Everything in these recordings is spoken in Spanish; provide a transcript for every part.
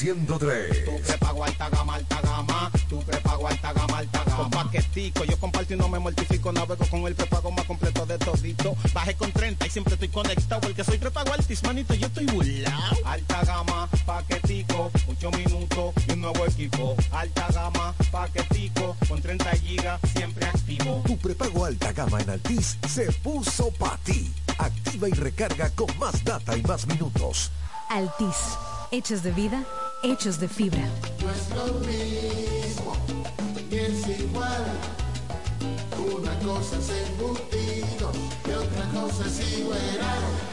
Delta 103. Tu prepago alta gama, alta gama. Tu prepago alta gama, alta gama. Con paquetico, yo comparto y no me mortifico. Navego con el prepago más completo de todito. Bajé con 30 y siempre estoy conectado. Porque soy prepago altis, manito, yo estoy burlao. Alta gama, paquetico, 8 minutos y un nuevo equipo. Alta gama, paquetico, con 30 gigas, siempre activo. Tu prepago alta gama en Altis se puso para ti. Activa y recarga con más data y más minutos. Altis, hechos de vida, hechos de fibra. No es lo mismo, ni es igual. Una cosa es embutido y otra cosa es igual.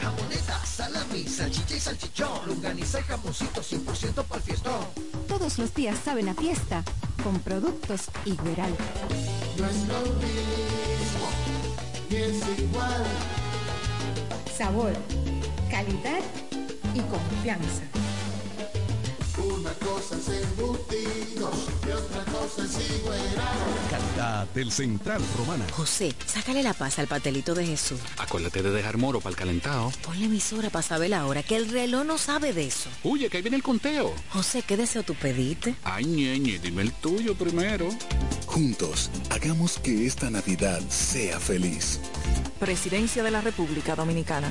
Jamoneta, salami, salchicha y salchichón. Lunganiza y jamoncito 100% para el fiestón. Todos los días saben a fiesta con productos Igueral. No es lo mismo, ni es igual. Sabor, calidad y confianza. Embutidos y otra cosa es igual. Calidad del Central Romana. José, sácale la paz al patelito de Jesús. Acuérdate de dejar moro para el calentado. Ponle emisora para saber la hora, que el reloj no sabe de eso. Oye, que ahí viene el conteo. José, ¿qué deseo tú pediste? Ay, ñeñe, dime el tuyo primero. Juntos, hagamos que esta Navidad sea feliz. Presidencia de la República Dominicana.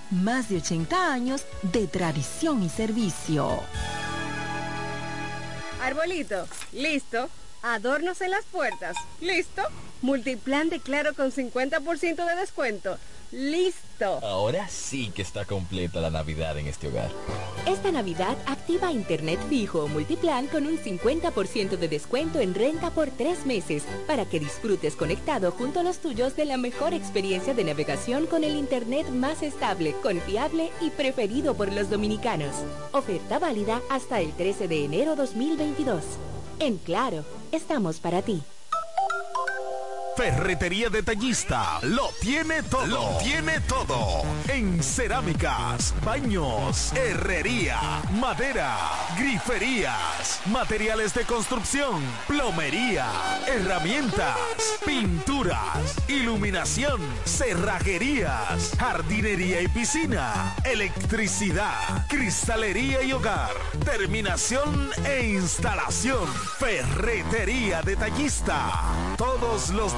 más de 80 años de tradición y servicio. Arbolito, listo. Adornos en las puertas, listo. Multiplan de Claro con 50% de descuento. ¡Listo! Ahora sí que está completa la Navidad en este hogar. Esta Navidad activa Internet fijo o multiplan con un 50% de descuento en renta por tres meses para que disfrutes conectado junto a los tuyos de la mejor experiencia de navegación con el Internet más estable, confiable y preferido por los dominicanos. Oferta válida hasta el 13 de enero 2022. En Claro, estamos para ti. Ferretería Detallista lo tiene todo. Lo tiene todo. En cerámicas, baños, herrería, madera, griferías, materiales de construcción, plomería, herramientas, pinturas, iluminación, cerrajerías, jardinería y piscina, electricidad, cristalería y hogar, terminación e instalación. Ferretería Detallista. Todos los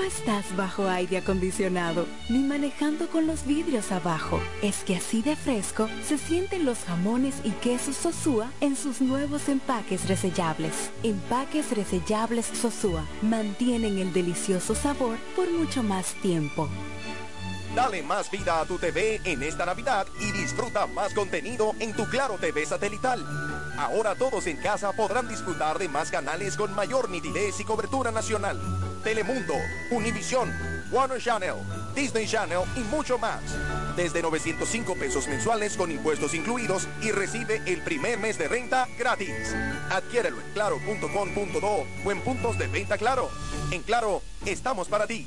No, estás bajo aire acondicionado ni manejando con los vidrios abajo. Es que así de fresco se sienten los jamones y quesos Sosúa en sus nuevos empaques resellables. Empaques resellables Sosúa mantienen el delicioso sabor por mucho más tiempo. Dale más vida a tu TV en esta Navidad y disfruta más contenido en tu Claro TV satelital. Ahora todos en casa podrán disfrutar de más canales con mayor nitidez y cobertura nacional. Telemundo, Univisión, Warner Channel, Disney Channel y mucho más. Desde 905 pesos mensuales con impuestos incluidos y recibe el primer mes de renta gratis. Adquiérelo en claro.com.do o en puntos de venta Claro. En Claro, estamos para ti.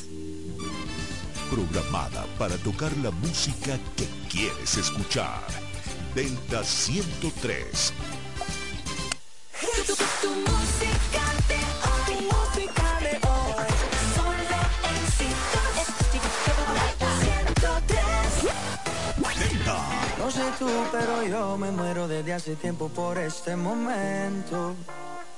programada para tocar la música que quieres escuchar. Delta 103. Tu, música de hoy, música de hoy, solo Delta. No sé tú, pero yo me muero desde hace tiempo por este momento.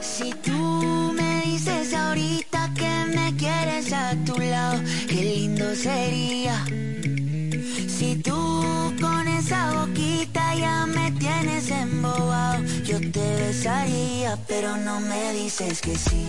Si tú me dices ahorita que me quieres a tu lado, qué lindo sería. Si tú con esa boquita ya me tienes embobado, yo te besaría, pero no me dices que sí,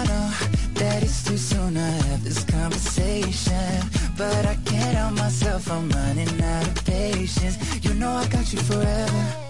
I know that it's too soon to have this conversation. But I can't help myself, I'm running out of patience. You know I got you forever.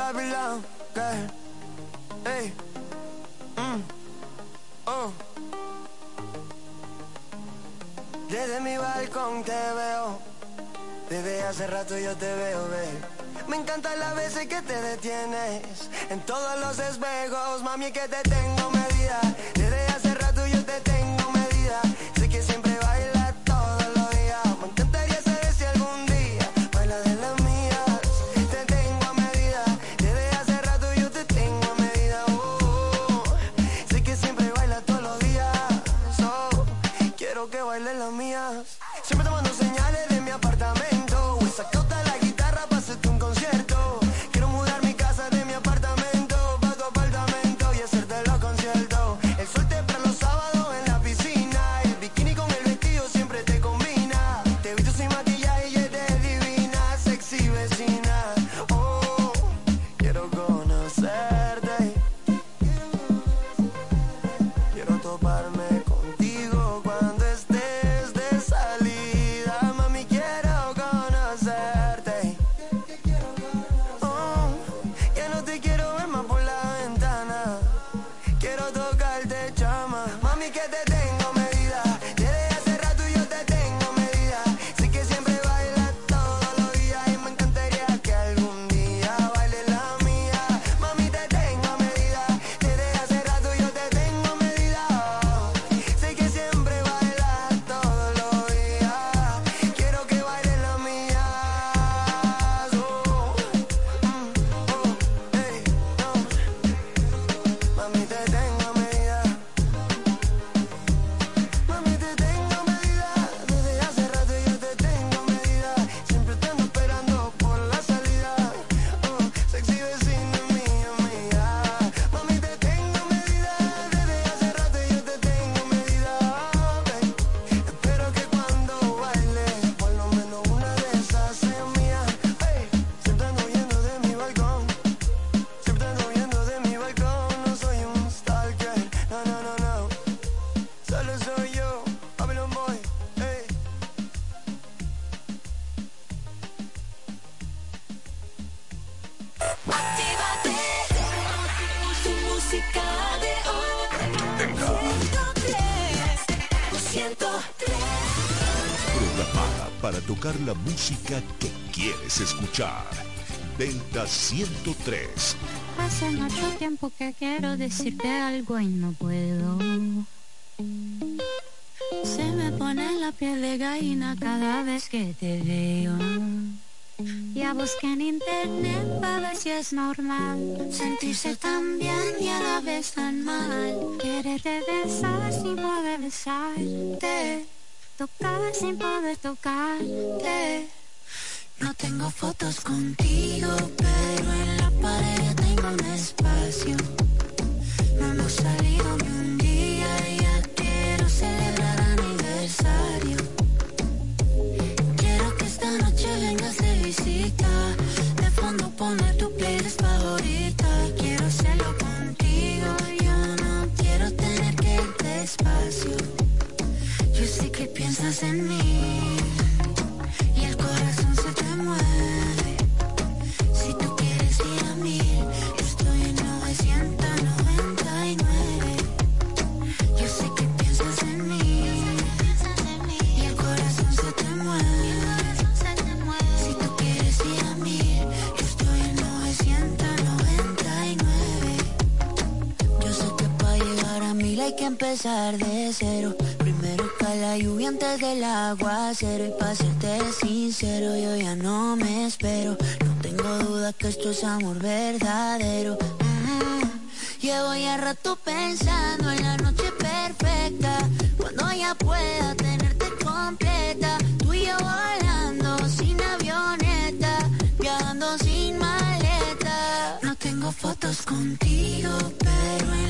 Babylon, girl. Hey. Mm. Oh. Desde mi balcón te veo. Desde hace rato yo te veo, ve. Me encantan las veces que te detienes. En todos los espejos, mami, que te tengo medida. Música que quieres escuchar. Delta 103. Hace mucho tiempo que quiero decirte algo y no puedo. la piel de gallina cada vez que te veo. Ya busqué en internet para ver si es normal sentirse tan bien y a la vez tan mal. Quererte besar sin poder besarte, tocar sin poder tocarte. No tengo fotos contigo, pero en la pared tengo un espacio. No hemos salido ni un día, ya quiero celebrar aniversario. Quiero que esta noche vengas de visita. De fondo poner tu playlist favorita. Quiero hacerlo contigo, yo no quiero tener que ir despacio. Yo sé que piensas en mí empezar de cero. Primero cae la lluvia antes del aguacero y para serte sincero yo ya no me espero. No tengo duda que esto es amor verdadero. Mm. Llevo ya rato pensando en la noche perfecta, cuando ya pueda tenerte completa. Tú y yo volando sin avioneta, viajando sin maleta. No tengo fotos contigo, pero en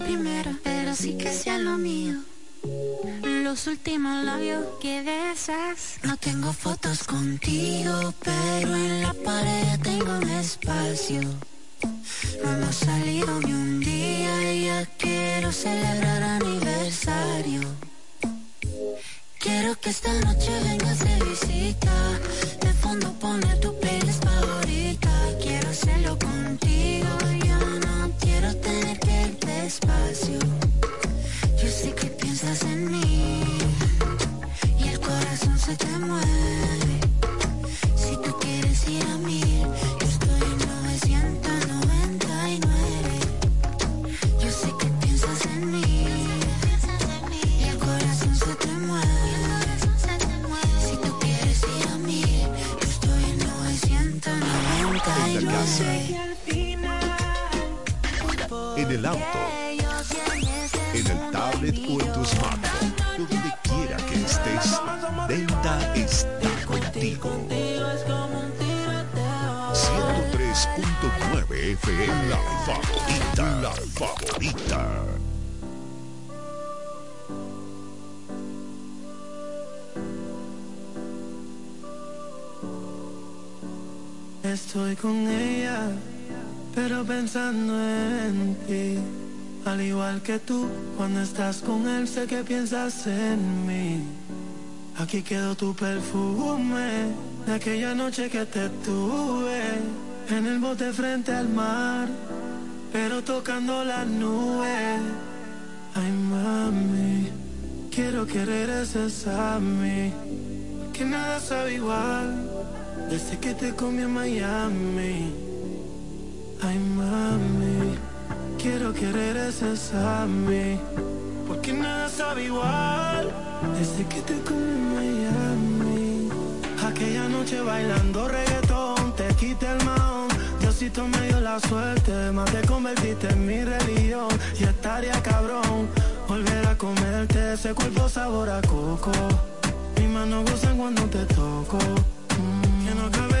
primeros, pero sí que sea lo mío. Los últimos labios que besas. No tengo fotos contigo, pero en la pared tengo un espacio. No hemos salido ni un día y ya quiero celebrar aniversario. Quiero que esta noche vengas de visita. De fondo poner tu despacio. Yo sé que piensas en mí. Y el corazón se te mueve. Smartphone, donde quiera que estés, Delta está contigo. 103.9 FM, la favorita, la favorita. Estoy con ella, pero pensando en ti. Al igual que tú, cuando estás con él sé que piensas en mí. Aquí quedó tu perfume de aquella noche que te tuve en el bote frente al mar, pero tocando las nubes. Ay mami, quiero que regreses a mí, que nada sabe igual desde que te comí en Miami. Ay mami, quiero que regreses a mí, porque nada sabe igual desde que te comí en Miami. Aquella noche bailando reggaetón, te quité el maón. Diosito me dio la suerte, más te convertiste en mi religión. Y estaría cabrón volver a comerte ese cuerpo sabor a coco. Mis manos gozan cuando te toco. Mm, no cabe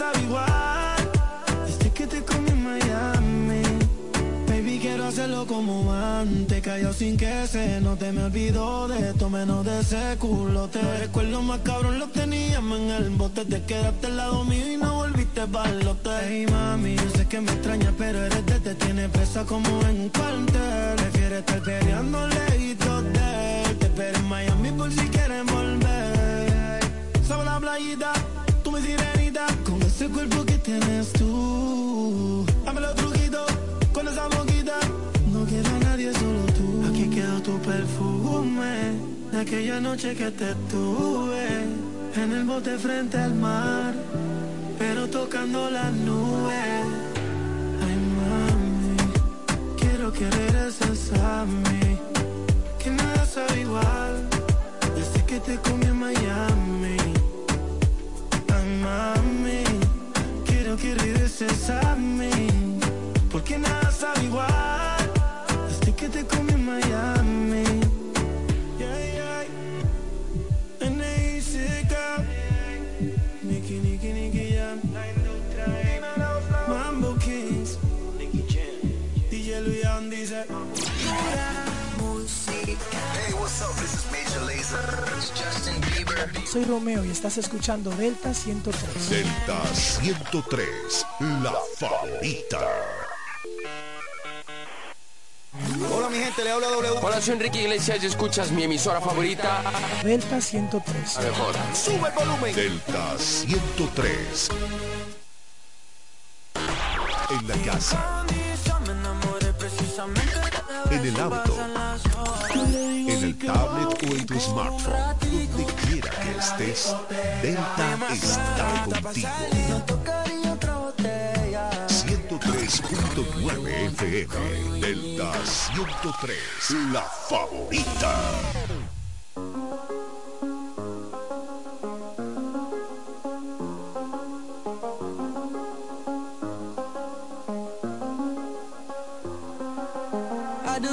sabe igual. Desde que te comí en Miami. Baby, quiero hacerlo como antes. Callado sin que se note. Me olvido de esto, menos de ese culote. Recuerdo más cabrón, lo teníamos en el bote. Te quedaste al lado mío y no volviste balote. Hey, mami, yo sé que me extraña, pero eres de te tiene presa como en un cuartel. Prefiere estar peleando lejitos de. Te espero en Miami por si quieren volver. Sobre la playita, sirenita. Con ese cuerpo que tienes tú. Dame los truquitos con esa boquita. No queda nadie, solo tú. Aquí quedó tu perfume. De aquella noche que te tuve. En el bote frente al mar. Pero tocando las nubes. Ay, mami. Quiero que regreses a mí. Que nada sabe igual. Desde que te comí en Miami. Que regreses a mí. Porque nada sabe igual. Desde que te comí en Miami. Soy Romeo y estás escuchando Delta 103. Delta 103, la favorita. Hola mi gente, le habla W. Hola, soy Enrique Iglesias y escuchas mi emisora favorita. Delta 103. La mejor. Sube el volumen. Delta 103. En la casa. En el auto. Tablet o en tu smartphone. Donde quiera que estés, Delta está contigo. 103.9 FM. Delta 103. La favorita.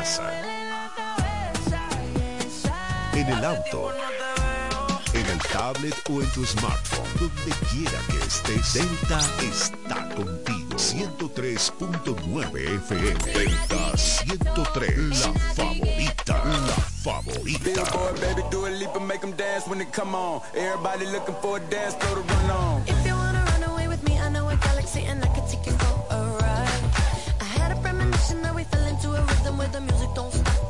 casa. En el auto. el tablet o en tu smartphone. Donde quiera que estés, Delta está contigo. 103.9 FM. Delta 103. La favorita. La favorita. Baby, do a leap and make them dance when they come on. Everybody looking for a dance, throw the run on. If you wanna run away with me, I know a galaxy and I can take you that we fell into a rhythm where the music don't stop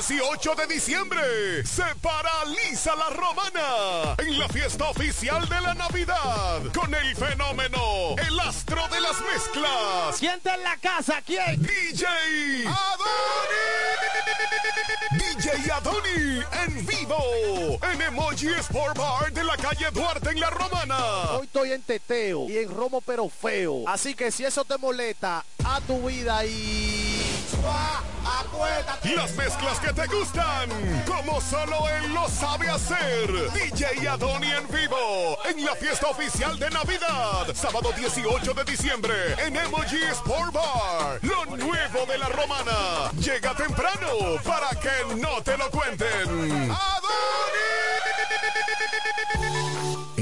18 de diciembre se paraliza la romana en la fiesta oficial de la Navidad con el fenómeno, el astro de las mezclas. ¿Quién está en la casa? ¿Quién? DJ Adoni. DJ Adoni en vivo en Emoji Sport Bar de la calle Duarte en la romana. Hoy estoy en teteo y en romo pero feo. Así que si eso te molesta, a tu vida y... Las mezclas que te gustan, como solo él lo sabe hacer. DJ Adoni en vivo, en la fiesta oficial de Navidad, sábado 18 de diciembre, en Emoji Sport Bar. Lo nuevo de la romana. Llega temprano para que no te lo cuenten.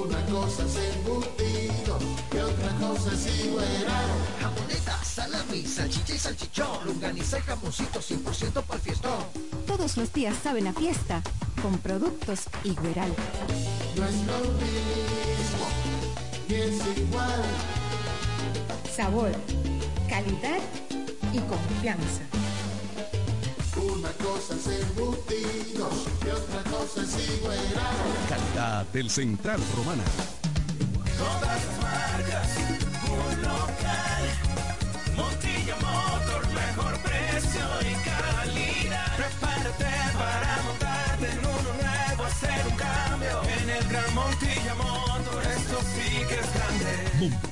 Una cosa es embutido y otra cosa es igual. Jamoneta, salami, salchicha y salchichón. Lunganiza y jamoncito 100% para el fiestón. Todos los días saben a fiesta con productos Igueral. No es lo mismo, ni es igual. Sabor, calidad y confianza. Una cosa es embutido y otra cosa es igual. Calidad del Central Romana. Todas las marcas, un local. Montilla Motor, mejor precio y calidad. Prepárate para montarte en uno nuevo, hacer un cambio. En el Gran Montilla Motor, esto sí que es grande.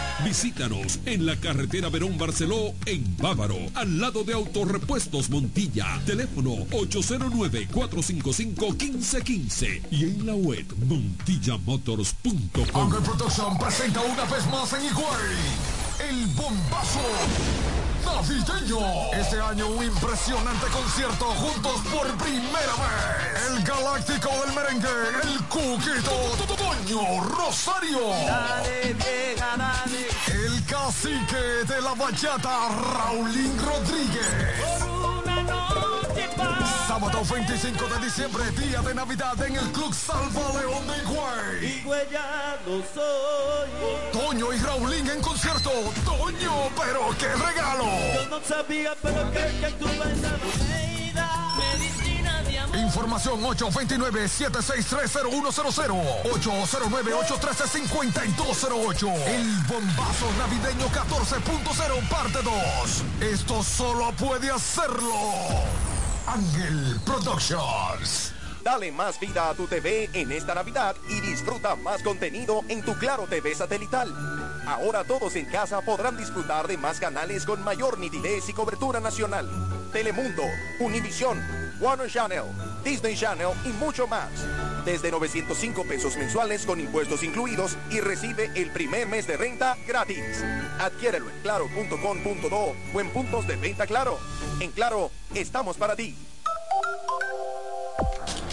Visítanos en la carretera Verón Barceló, en Bávaro, al lado de Autorepuestos Montilla. Teléfono 809-455-1515 y en la web montillamotors.com. Production presenta una vez más en Higüey el bombazo navideño. Este año un impresionante concierto juntos por primera vez. El galáctico del merengue, el cuquito Toño Rosario. Dale, vieja, dale. El cacique de la bachata, Raulín Rodríguez. Sábado 25 de diciembre, día de Navidad en el Club Salva León de Higüey. Higüeyano soy. Toño y Raulín en concierto. Toño, pero qué regalo. Yo no sabía, pero creo que tú bailabas. Medicina de amor. Información 829-7630100 809-813-5208 El bombazo navideño 14.0 parte 2 Esto solo puede hacerlo Ángel Productions Dale más vida a tu TV en esta Navidad y disfruta más contenido en tu Claro TV satelital. Ahora todos en casa podrán disfrutar de más canales con mayor nitidez y cobertura nacional. Telemundo, Univisión, Warner Channel, Disney Channel y mucho más. Desde 905 pesos mensuales con impuestos incluidos y recibe el primer mes de renta gratis. Adquiérelo en claro.com.do o en puntos de venta Claro. En Claro, estamos para ti.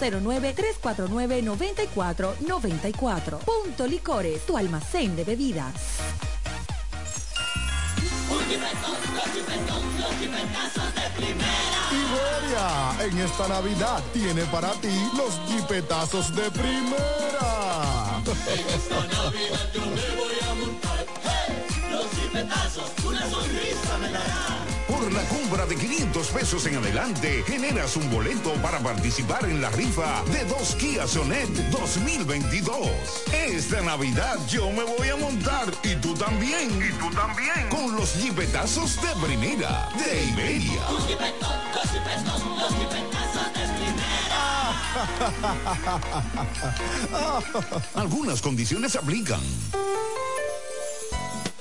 809-349-9494. Punto Licores, tu almacén de bebidas. Iberia, en esta Navidad tiene para ti los jipetazos de primera. Esta Navidad yo me voy a montar. ¡Hey! Los chipetazos, una sonrisa me dará. Por la compra de 500 pesos en adelante, generas un boleto para participar en la rifa de dos Kia Sonet 2022. Esta Navidad yo me voy a montar y tú también. Y tú también. Con los jipetazos de primera de Iberia. Los jipetos, los jipetos, los jipetazos de primera. Algunas condiciones aplican.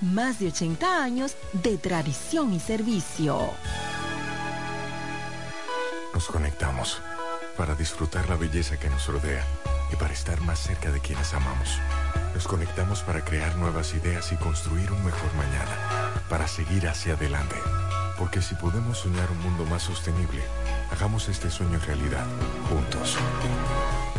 más de 80 años de tradición y servicio. Nos conectamos para disfrutar la belleza que nos rodea y para estar más cerca de quienes amamos. Nos conectamos para crear nuevas ideas y construir un mejor mañana, para seguir hacia adelante. Porque si podemos soñar un mundo más sostenible, hagamos este sueño realidad, juntos.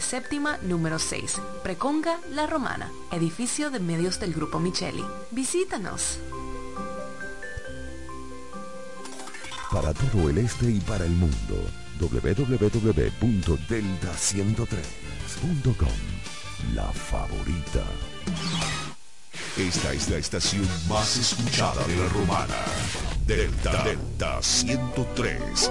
séptima número 6, Preconga La Romana, edificio de medios del Grupo Micheli. Visítanos. Para todo el este y para el mundo, www.delta103.com. La favorita. Esta es la estación más escuchada de la romana. Delta Delta 103.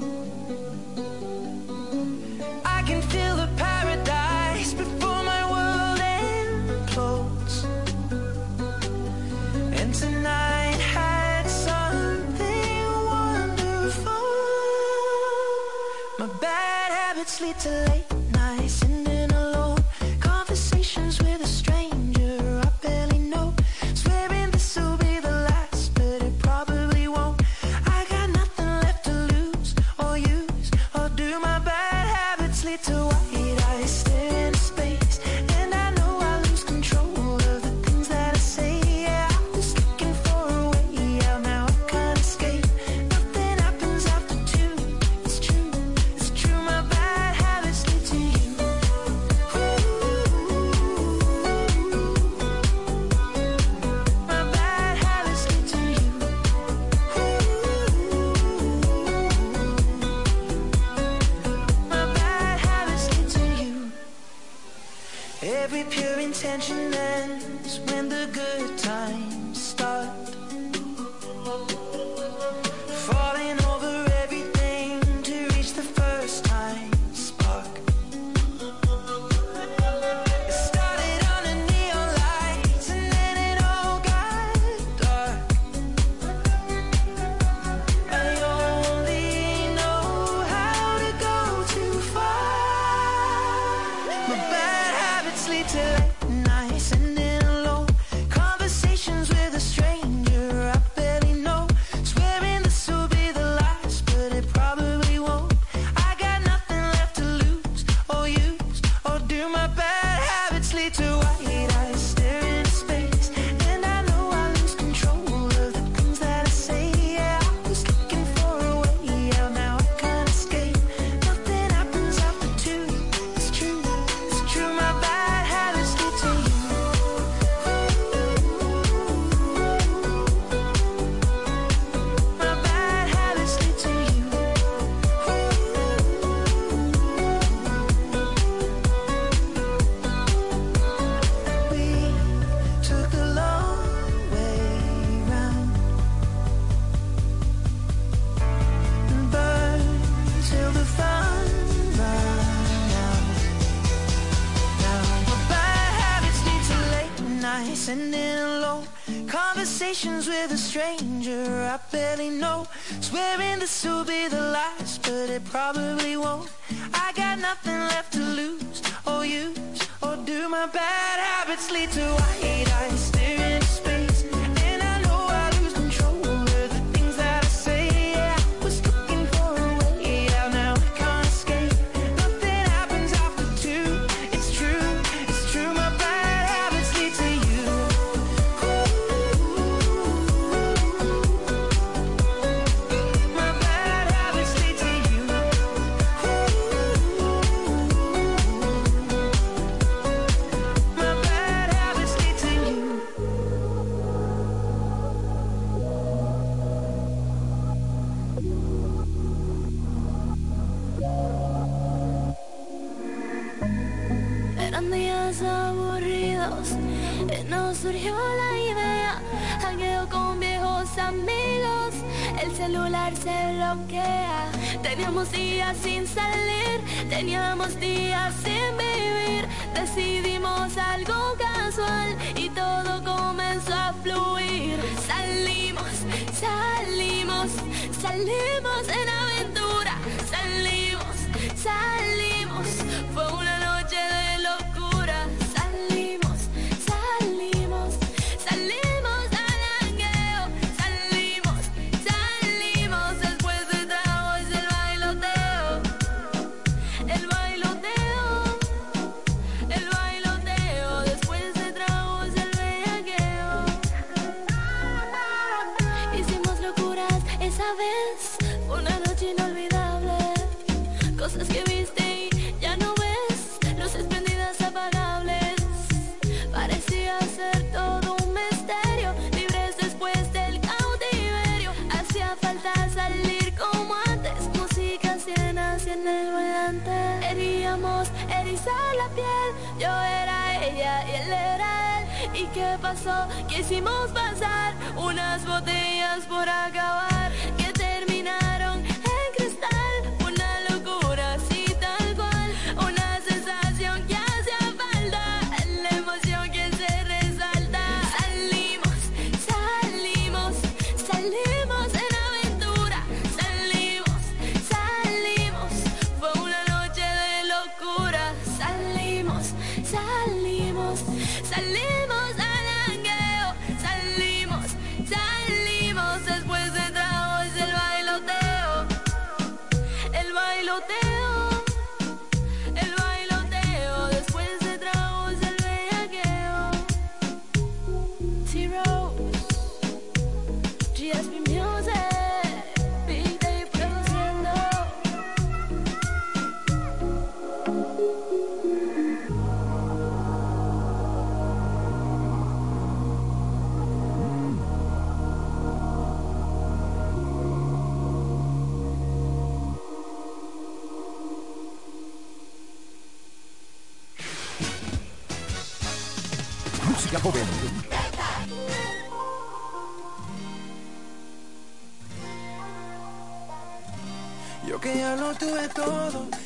need to sleep till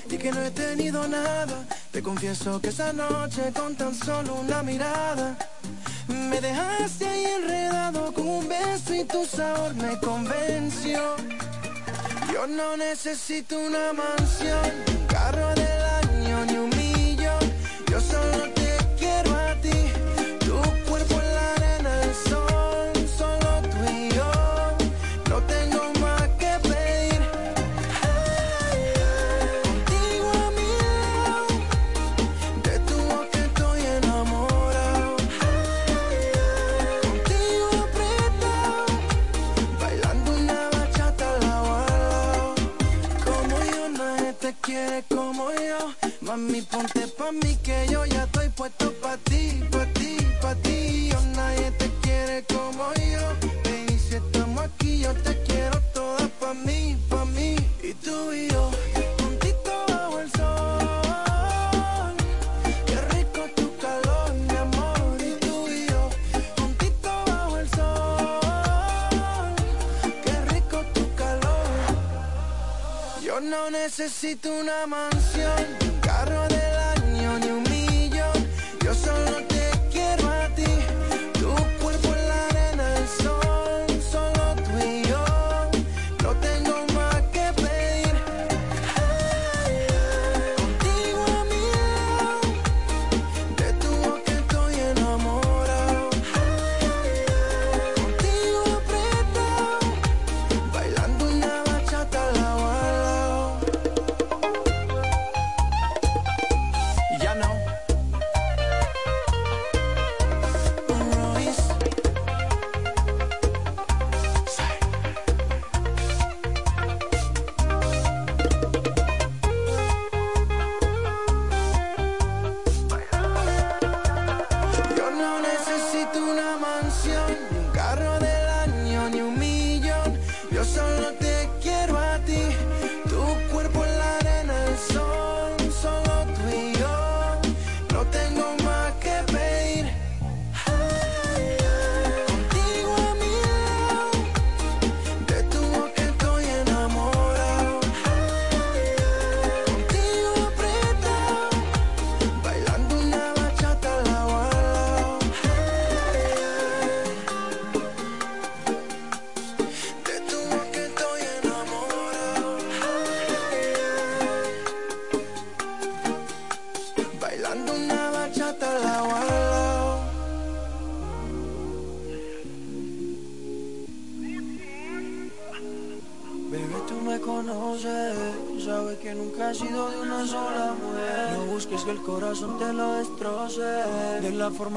y que no he tenido nada. Te confieso que esa noche con tan solo una mirada me dejaste ahí enredado con un beso y tu sabor me convenció. Yo no necesito una mansión.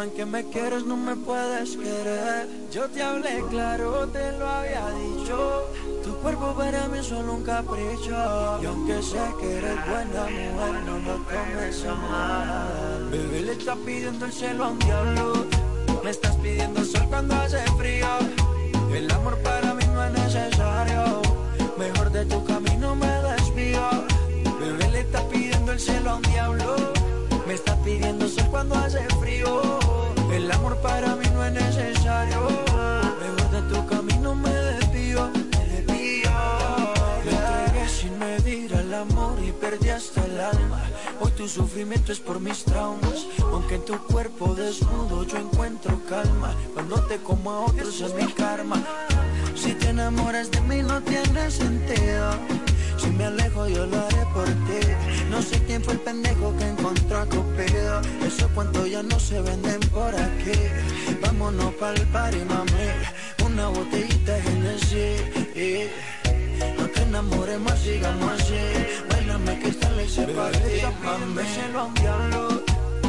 En que me quieres no me puedes querer. Yo te hablé claro, te lo había dicho. Tu cuerpo para mí es solo un capricho. Y aunque sé que eres buena mujer, no lo tomes a mal. Bebé le está pidiendo el cielo a un diablo. Me estás pidiendo sol cuando hace frío. El amor para mí no es necesario. Mejor de tu camino me desvío. Bebé le está pidiendo el cielo a un diablo. Me estás pidiendo sol cuando hace frío. El amor para mí no es necesario. Mejor de tu camino me desvío. Me desvío. Me entregué sin medir al amor y perdí hasta el alma. Hoy tu sufrimiento es por mis traumas. Aunque en tu cuerpo desnudo yo encuentro calma. Cuando te como a otros es mi karma. Si te enamoras de mí no tiene sentido. Si me alejo yo lo haré por ti. No sé quién fue el pendejo que encontró a Cupido. Esos cuentos ya no se venden por aquí. Vámonos pa'l party, mami. Una botellita de Genesis. No te enamores más, sigamos así. Bailame que esta ley se parte, mami. Cielo a un diablo.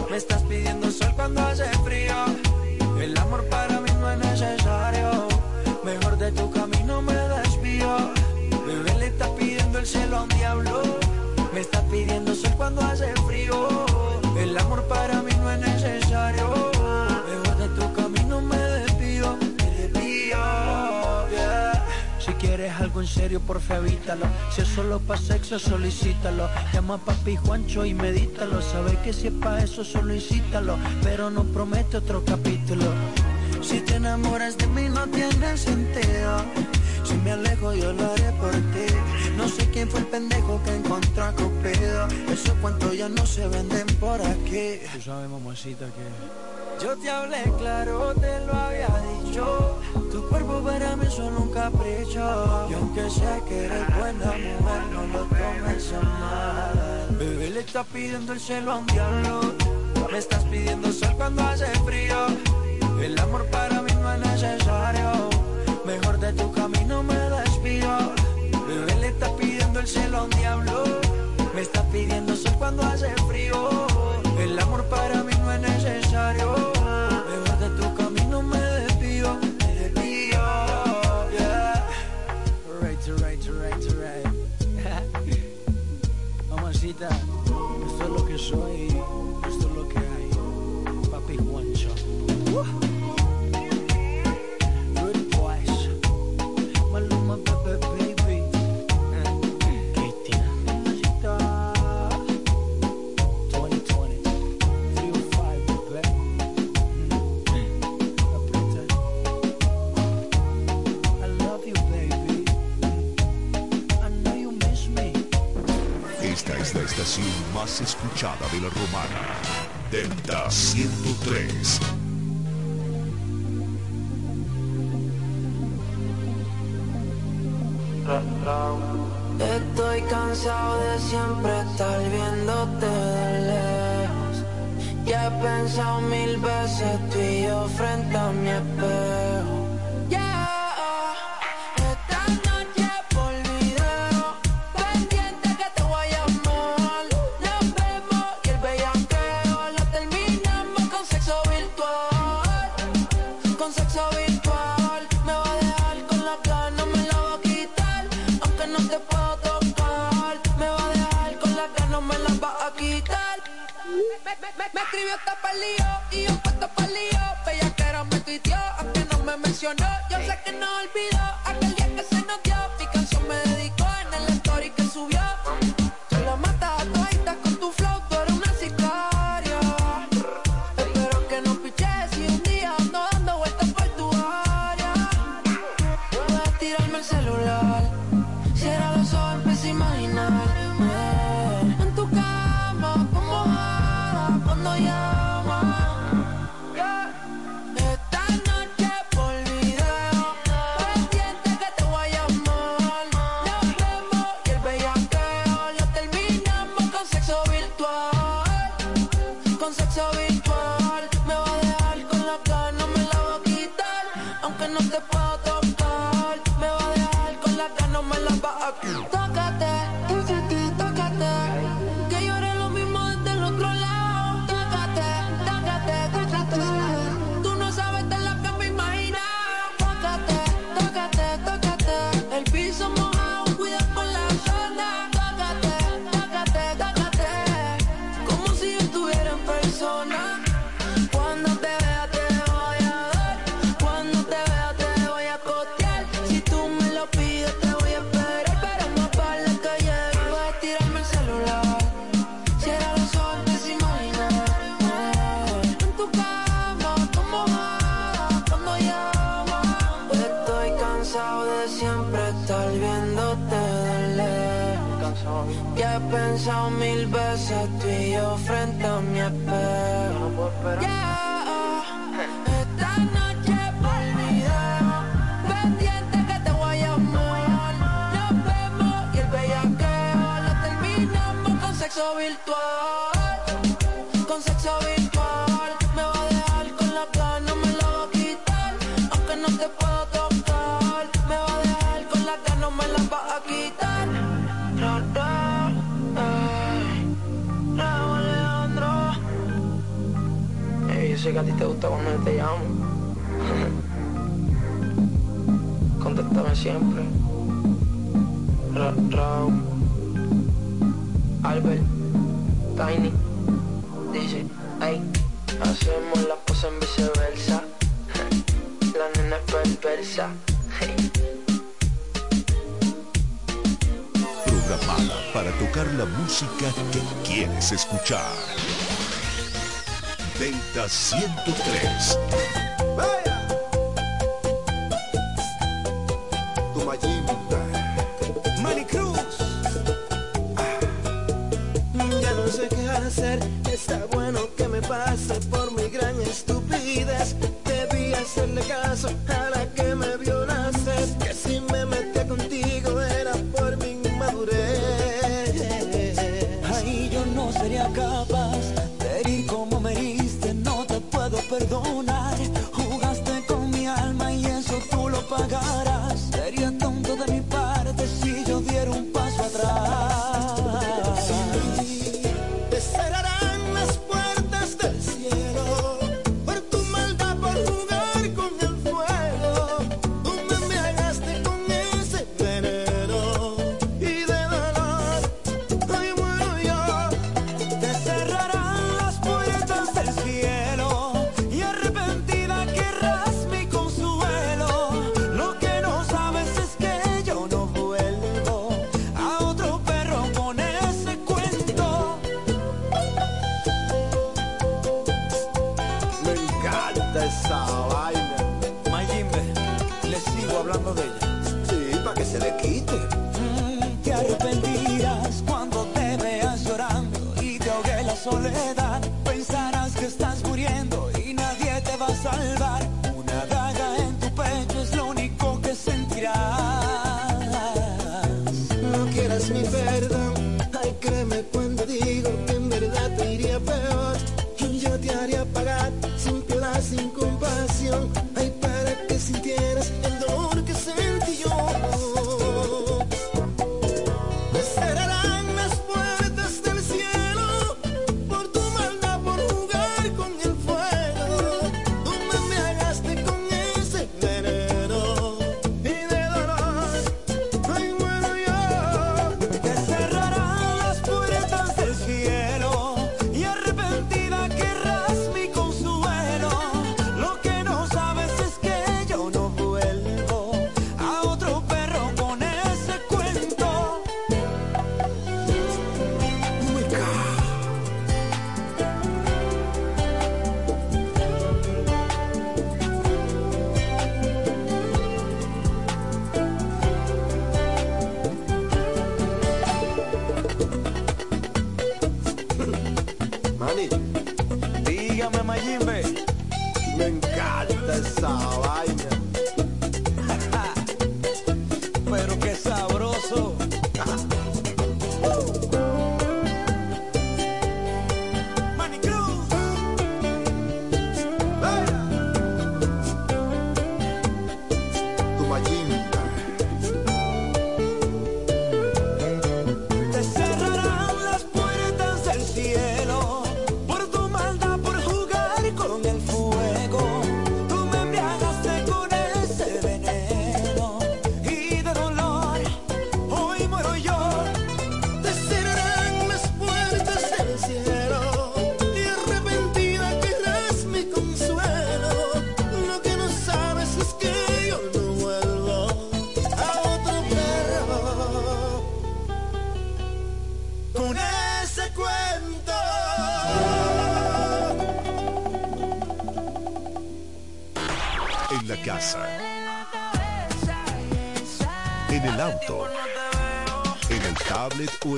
Me estás pidiendo sol cuando hace frío. El amor para mí no es necesario. Cielo a un diablo. Me está pidiendo sol cuando hace frío. El amor para mí no es necesario. Mejor de tu camino me desvío. Me yeah. Si quieres algo en serio, porfa evítalo. Si es solo pa' sexo, solicítalo. Llama a papi Juancho y medítalo. Sabes que si es pa' eso, solo incítalo. Pero no promete otro capítulo. Si te enamoras de mí no tiene sentido. Si me alejo yo lo haré por ti. No sé quién fue el pendejo que encontró a Cupido. Esos cuentos ya no se venden por aquí. Tú sabes, mamacita, que... Yo te hablé claro, te lo había dicho. Tu cuerpo para mí es solo un capricho. Y aunque sé que eres buena mujer, no lo tomes a mal. Bebé le está pidiendo el cielo a un diablo. Me estás pidiendo sol cuando hace frío. El amor para mí no es necesario. Mejor de tu Bebé le está pidiendo el cielo a un diablo. Me está pidiendo sol cuando hace frío. El amor para mí no es necesario. Más escuchada de la romana. Delta 103. Estoy cansado de siempre estar viéndote de lejos. Ya he pensado mil veces tú y yo frente a mi espejo. Me la va a quitar. Me, me- me- me escribió esta pa'l lío y yo puesto pa'l lío. Bella que era me tuiteó, aunque no me mencionó. Yo sé que no olvidó aquel día que se nos dio. pasado mil veces tú y yo frente a mí sé que a ti te gusta cuando yo te llamo. Contéstame siempre. Ra Raúl, Albert, Tiny, dice, hey, hacemos las cosas en viceversa. La nena es perversa. Programada para tocar la música que quieres escuchar. 770-103. Cruz ah. Ya no sé qué hacer, está bueno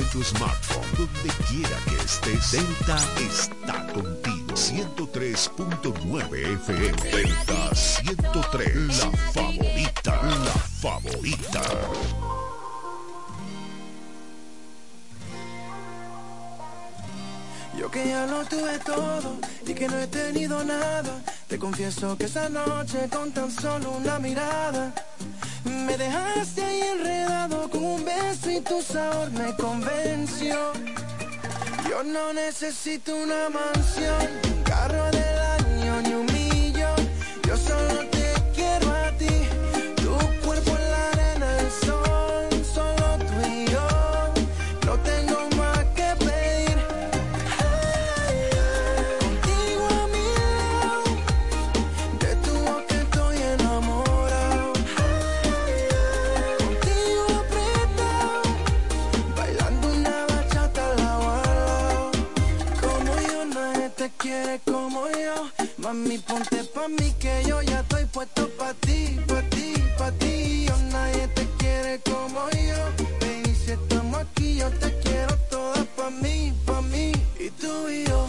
tu smartphone. Donde quiera que estés, Delta está contigo. 103.9 FM. Delta 103. La favorita. La favorita. Yo que ya lo tuve todo y que no he tenido nada. Te confieso que esa noche con tan solo una mirada me dejaste ahí enredado con un beso y tu sabor me convenció. Yo no necesito una mansión, Mami, ponte pa' mí que yo ya estoy puesto pa' ti, pa' ti, pa' ti. Yo nadie te quiere como yo. Baby, si estamos aquí, yo te quiero toda pa' mí, pa' mí. Y tú y yo,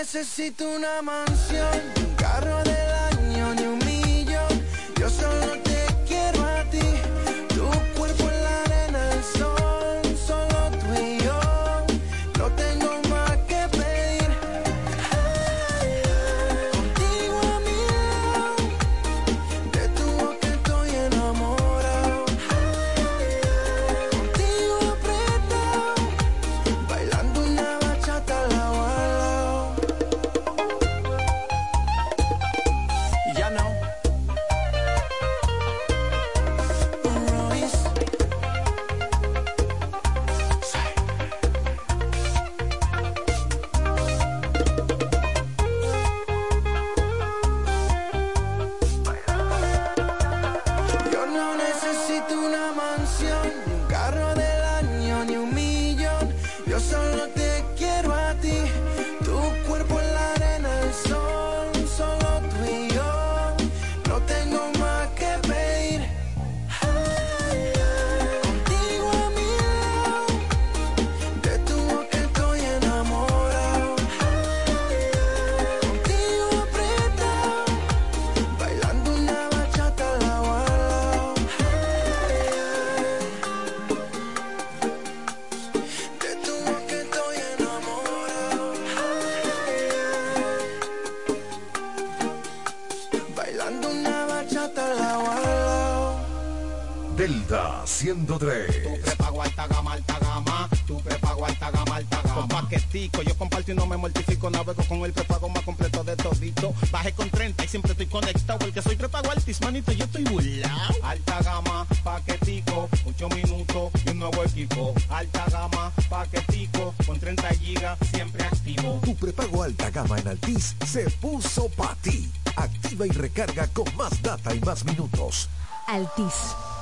necesito una mansión,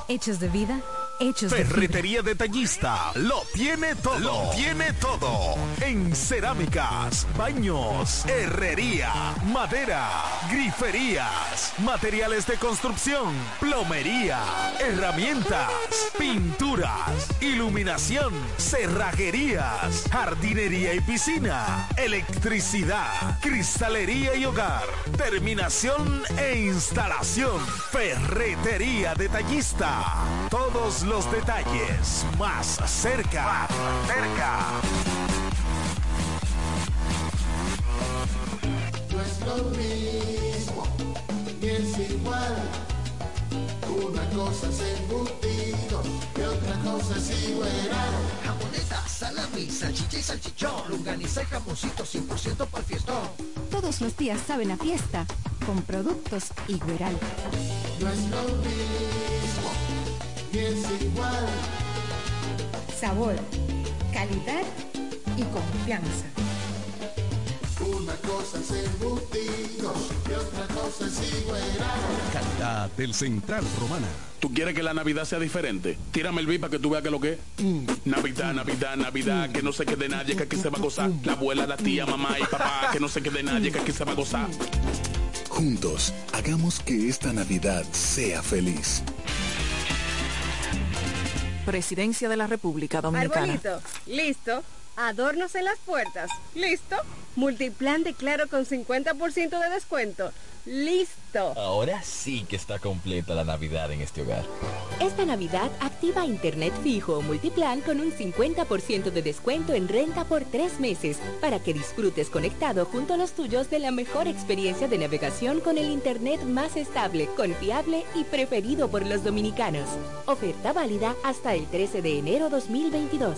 Hechos de vida, hechos de. Ferretería Detallista lo tiene todo. Lo tiene todo. En cerámicas, baños, herrería, madera, griferías, materiales de construcción, plomería, herramientas, pinturas, iluminación, cerrajerías, jardinería y piscina, electricidad, cristalería y hogar, terminación e instalación. Ferretería Detallista. Todos los detalles más cerca. Cerca. Igual. Una cosa otra cosa es igual. Jamoneta, salami, salchicha y salchichón. Lunganiza y jamoncito 100% para el fiestón. Todos los días saben a fiesta con productos Igueral. No es lo mismo, ni es igual. Sabor, calidad y confianza. Una cosa es embutido y otra cosa es. Calidad del Central Romana. ¿Tú quieres que la Navidad sea diferente? Tírame el beat para que tú veas que lo que es. Navidad, Navidad, Navidad, que no se quede nadie, que aquí se va a gozar. La abuela, la tía, mamá y papá, que no se quede nadie, que aquí se va a gozar. Juntos, hagamos que esta Navidad sea feliz. Presidencia de la República Dominicana. Arbolito, listo. Adornos en las puertas, listo. Multiplan de Claro con 50% de descuento, listo. Ahora sí que está completa la Navidad en este hogar. Esta Navidad activa Internet fijo o multiplan con un 50% de descuento en renta por tres meses para que disfrutes conectado junto a los tuyos de la mejor experiencia de navegación con el Internet más estable, confiable y preferido por los dominicanos. Oferta válida hasta el 13 de enero 2022.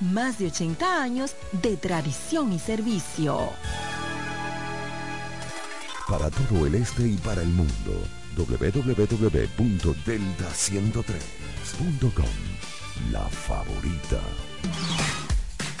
más de 80 años de tradición y servicio. Para todo el este y para el mundo, www.delta103.com. La favorita.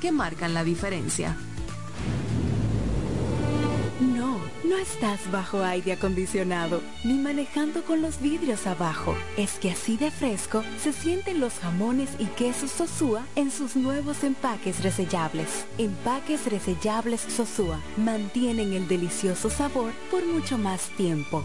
que marcan la diferencia. No, no estás bajo aire acondicionado ni manejando con los vidrios abajo. Es que así de fresco se sienten los jamones y quesos Sosúa en sus nuevos empaques resellables. Empaques resellables Sosúa mantienen el delicioso sabor por mucho más tiempo.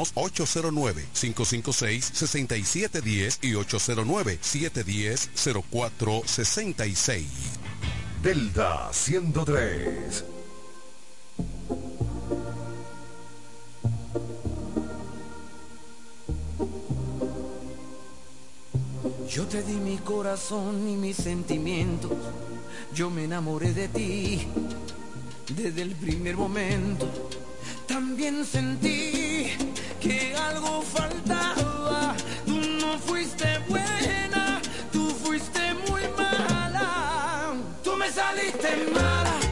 809-556-6710 y 809-710-0466. Delta 103. Yo te di mi corazón y mis sentimientos, yo me enamoré de ti desde el primer momento. También sentí que algo faltaba. Tú no fuiste buena, tú fuiste muy mala. Tú me saliste mala.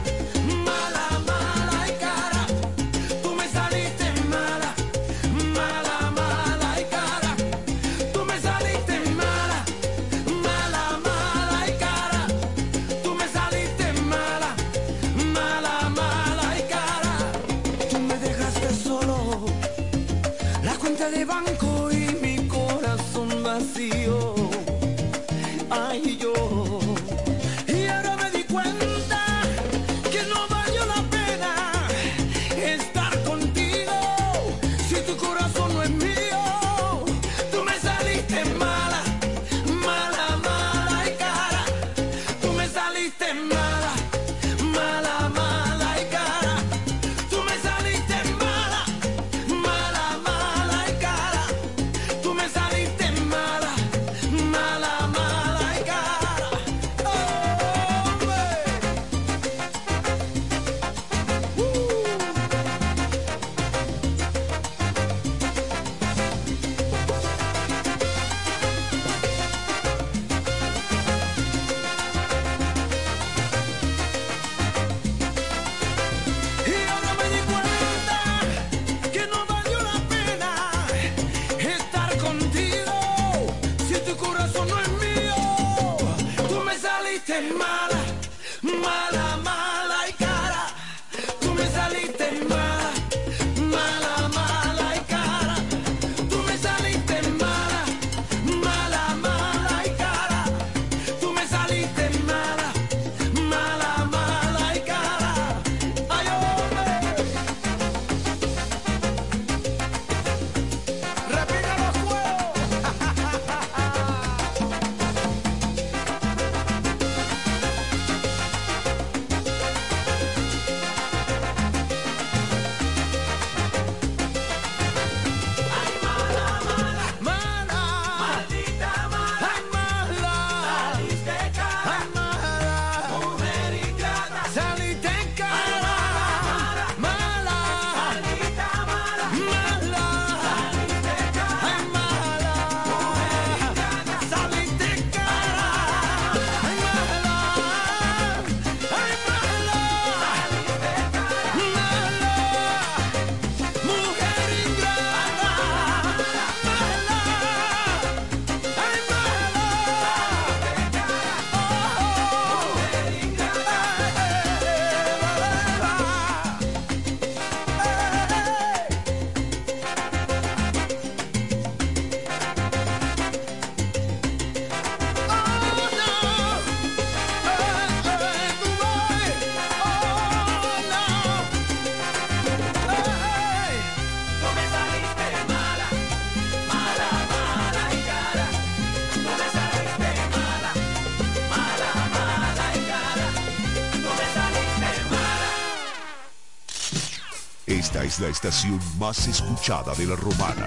es la estación más escuchada de la romana,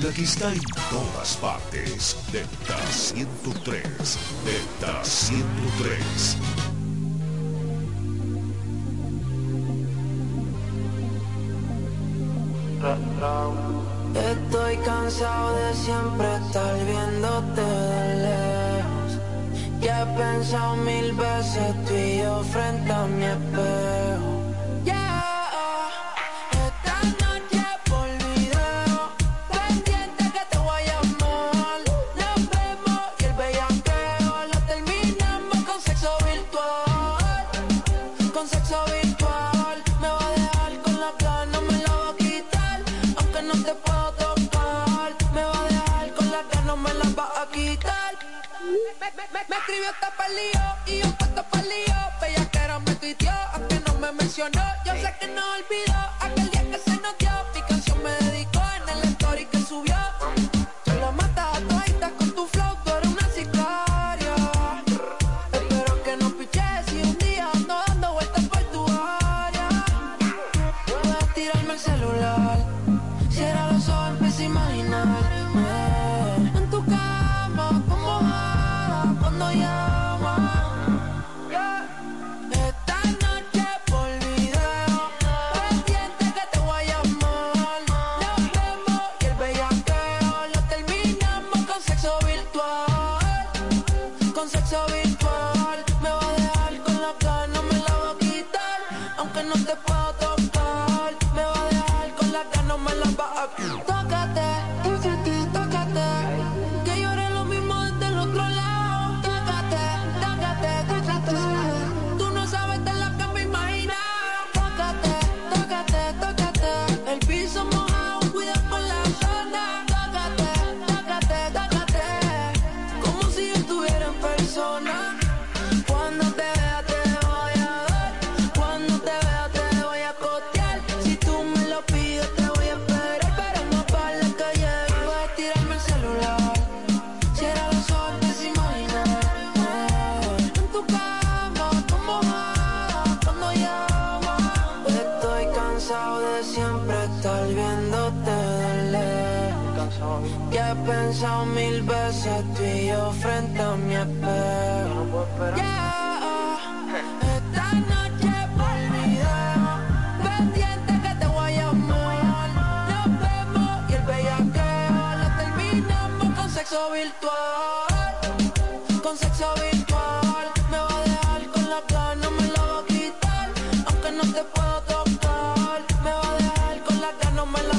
la que está en todas partes. Delta 103, Delta 103. Estoy cansado de siempre estar viéndote de lejos. Ya he pensado mil veces tú y yo frente a mi espejo.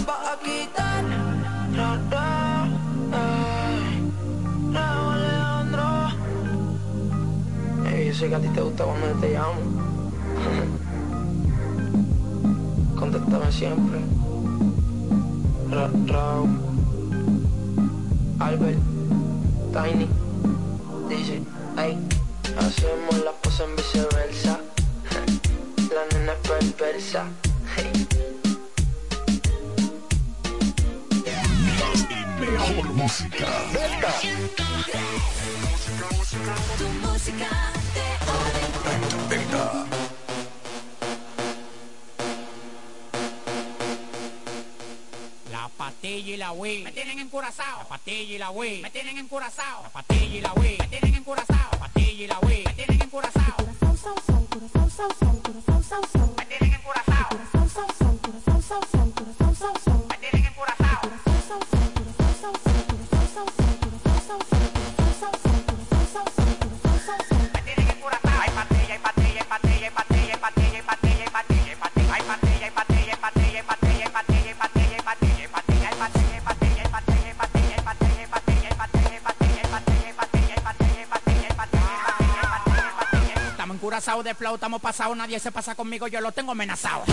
Va a quitar Ra, ra, Ey, yo sé que a ti te gusta cuando te llamo. Contéstame siempre. Ra Raúl. Albert. Tiny. Dice, ay, hacemos la pose en viceversa. La nena es perversa. Mejor música. Tu música Delta. La pastilla y la Wii me tienen encurazao. La pastilla y la Wii me tienen encurazao. La pastilla y la Wii me tienen encurazao. La pastilla y la Wii me tienen encurazao. Me de flow, estamos pasados, nadie se pasa conmigo, yo lo tengo amenazado.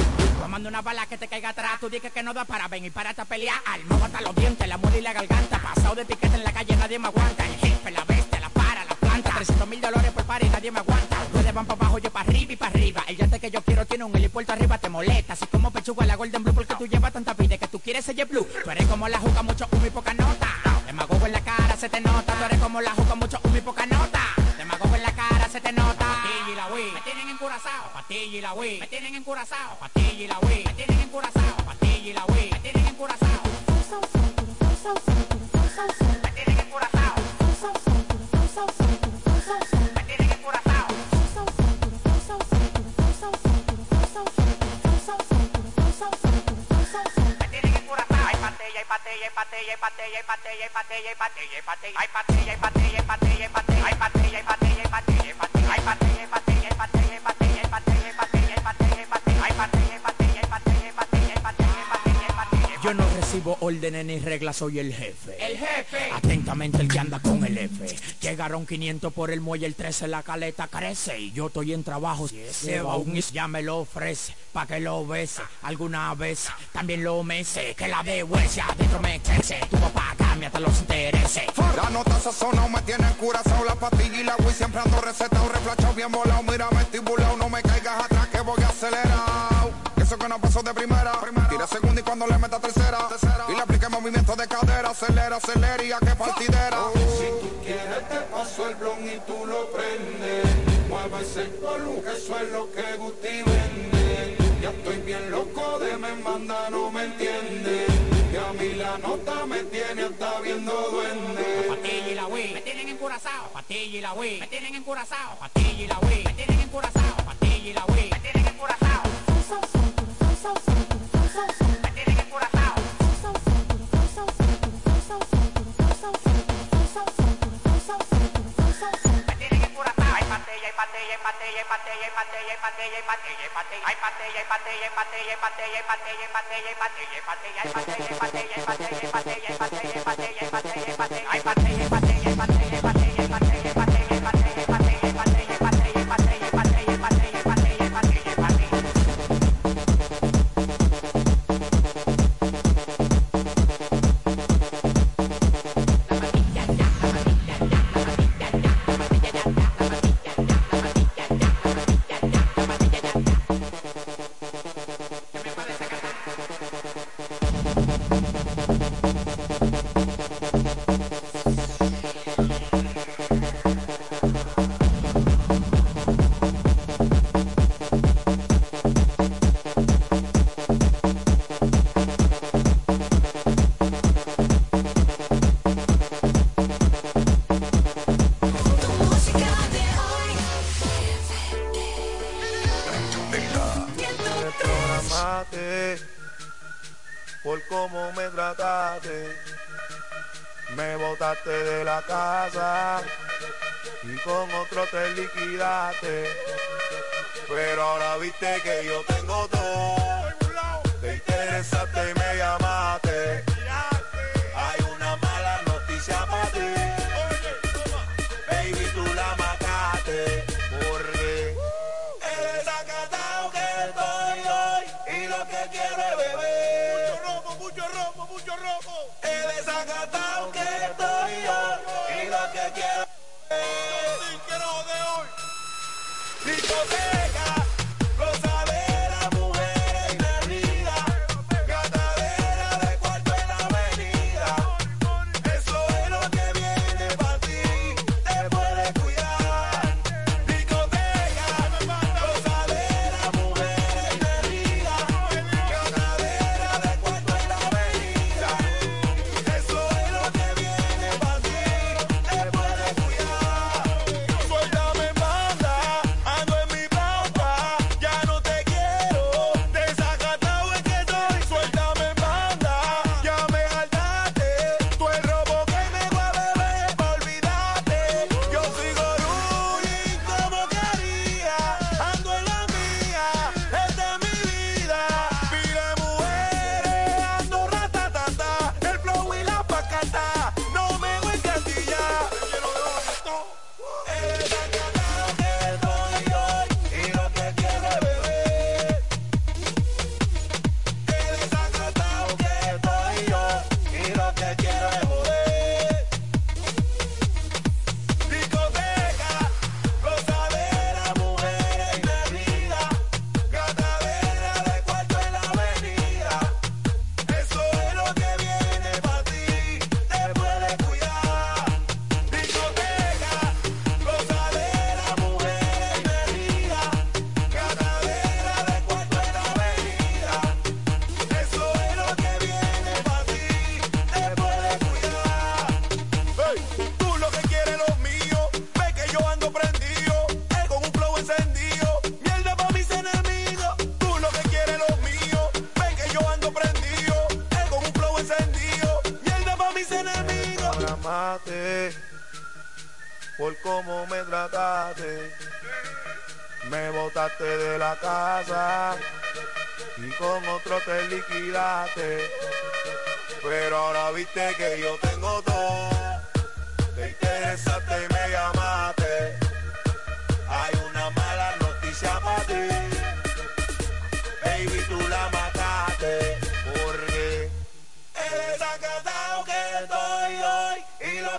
Tomando una bala que te caiga atrás, tú dices que no da para ven y párate a pelear. Alma hasta los dientes, la muela y la garganta. Pasado de piquete en la calle, nadie me aguanta. El jefe, la bestia, la para, la planta. 300 mil dólares por par y nadie me aguanta. Ustedes van para abajo, yo para arriba y para arriba. El yate que yo quiero tiene un helipuerto arriba, te molesta. Así como pechuga la Golden Blue, porque tú llevas tanta pide que tú quieres ser blue. Tú eres como la juca, mucho humo y poca nota. Demagogo en la cara, se te nota. Tú eres como la juca, mucho Patilla y la Wii, me tienen encurazao. Patilla y la Wii, me tienen encurazao. Patilla y la Wii, me tienen encurazao. Me tienen encurazao. Me tienen encurazao. Patilla, patilla, patilla, patilla, patilla, patilla, patilla, patilla, patilla, patilla, hay patilla, hay patilla, hay patilla, órdenes ni reglas, soy el jefe. El jefe. Atentamente el que anda con el F. Llegaron 500 por el muelle, el 13 la caleta crece. Y yo estoy en trabajo. Si ese is, ya me lo ofrece. Pa' que lo bese. Alguna vez también lo mece. Que la de huesia adentro me crece. Tu papá cambia hasta los intereses. La nota sazonao me tiene curazao La pastilla y la Wii siempre ando recetado Reflachado bien volado, mírame estibulado No me caigas atrás que voy acelerado Eso que no pasó de primera, Tira segunda y cuando le meta tercera, Y le aplique movimiento de cadera. Acelera, acelera y a que partidera. Si tú quieres te paso el blon y tú lo prendes. Mueve ese colu que eso es lo que Guti vende. Ya estoy bien loco de me manda, no me entiende. Y a mí la nota me tiene hasta viendo duende. Patilla y la Wii, me tienen encurazao. Patilla y la Wii, me tienen encurazao. Patilla y la Wii, me tienen encurazao. Patilla y la Wii, me tienen encurazao. Ay, me botaste de la casa y con otro te liquidaste. Pero ahora viste que yo tengo todo, te interesaste y me llamaste.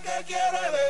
que quiere ver.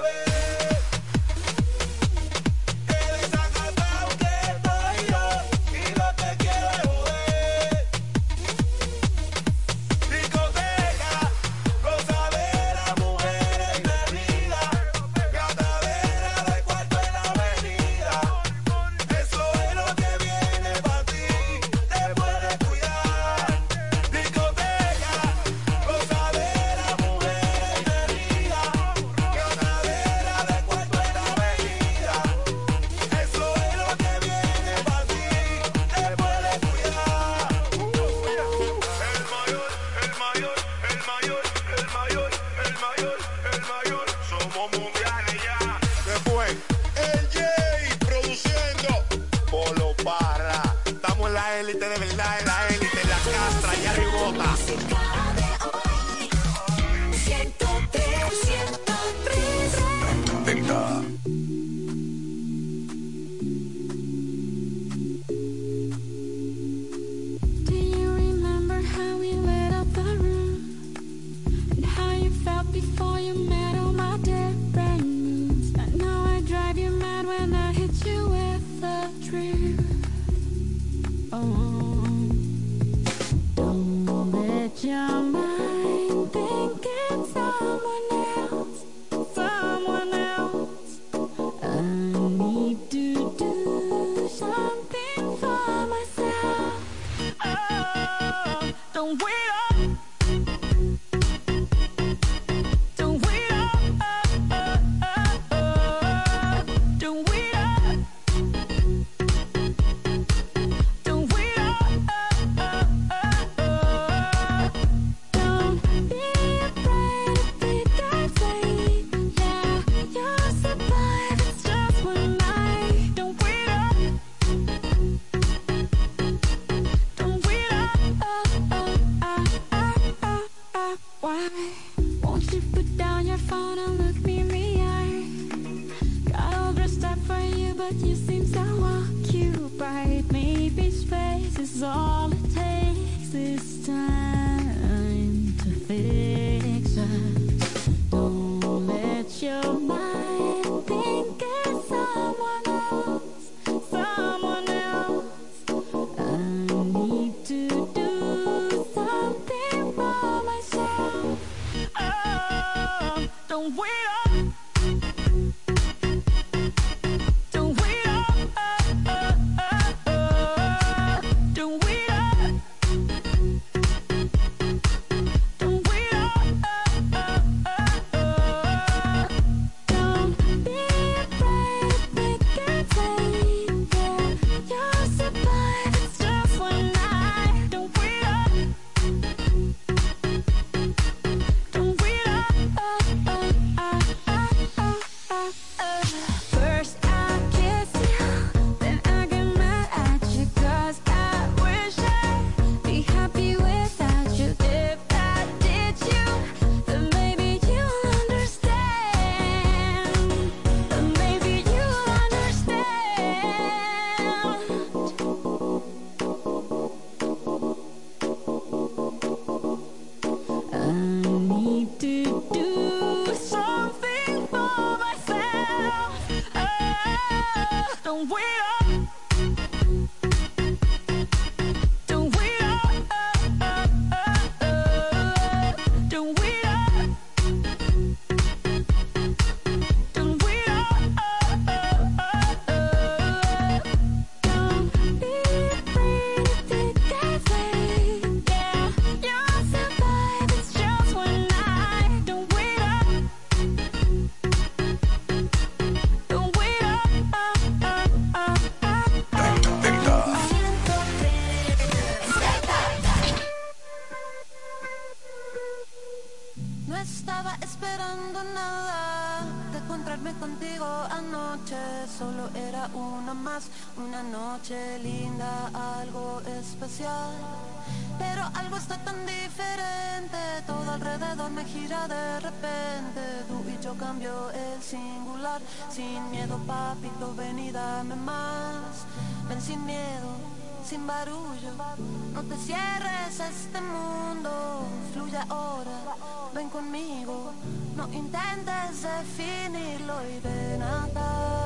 No te cierres este mundo, fluye ahora, ven conmigo. No intentes definirlo y ven acá.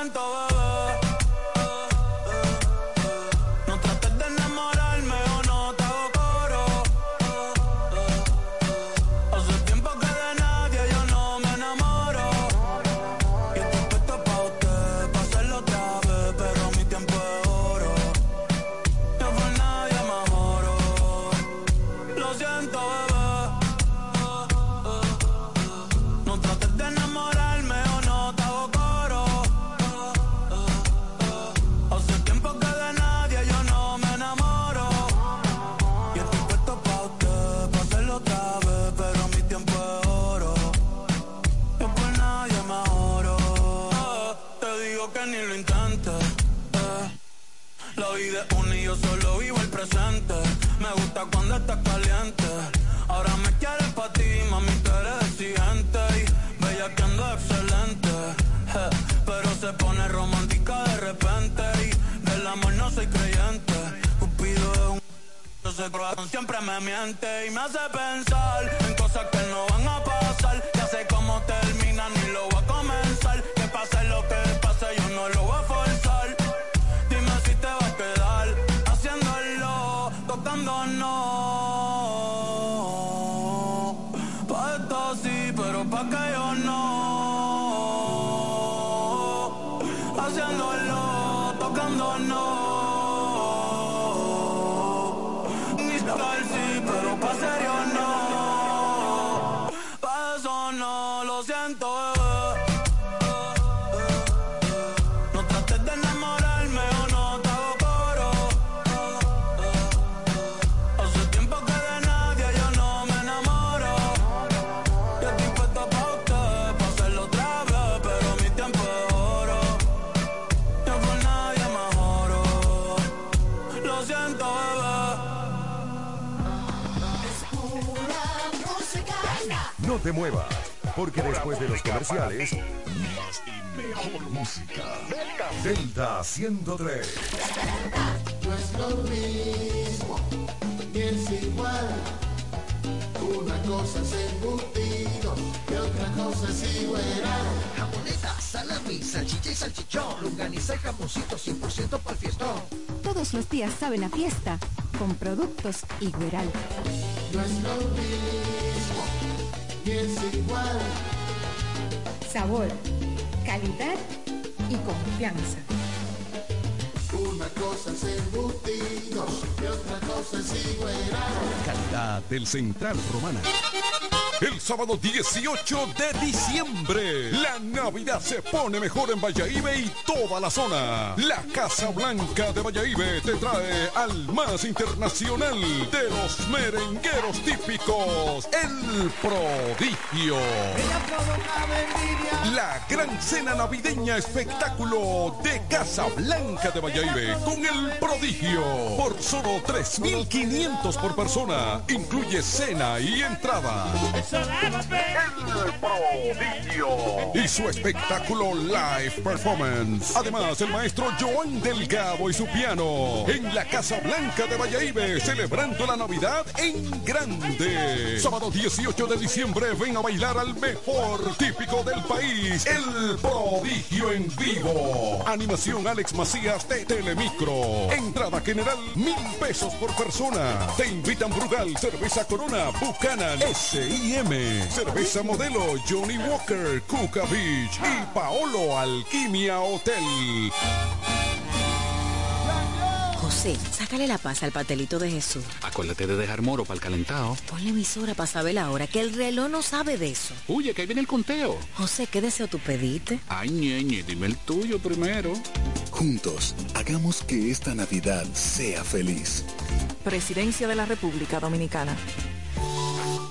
tanto otra cosa es igual. Jamoneta, salami, salchicha y salchichón. Lunganiza y jamoncito 100% para el fiestón. Todos los días saben a fiesta con productos Igueral. No es lo mismo, ni es igual. Sabor, calidad y confianza. Una cosa es embutido y otra cosa es. Calidad del Central Romana. El sábado 18 de diciembre, la Navidad se pone mejor en Valladolid y toda la zona. La Casa Blanca de Valladolid te trae al más internacional de los merengueros típicos, el prodigio. La gran cena navideña espectáculo de Casa Blanca de Valladolid con el prodigio. Por solo 3.500 por persona. Incluye cena y entrada. El prodigio. Y su espectáculo live performance. Además, el maestro Joan Delgado y su piano. En la Casa Blanca de Valladolid, celebrando la Navidad en grande. Sábado 18 de diciembre, ven a bailar al mejor típico del país. El prodigio en vivo. Animación Alex Macías de Telemicro. Entrada general, mil pesos por persona. Te invitan Brugal, Cerveza Corona, Buchanan, S.I.M. Cerveza Modelo, Johnny Walker, Cuca Beach y Paolo Alquimia Hotel. José, sácale la paz al patelito de Jesús. Acuérdate de dejar moro para el calentado. Ponle emisora para saber la hora, que el reloj no sabe de eso. Oye, que ahí viene el conteo. José, ¿qué deseo tú pediste? Ay, ñeñe, dime el tuyo primero. Juntos, hagamos que esta Navidad sea feliz. Presidencia de la República Dominicana.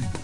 Grande.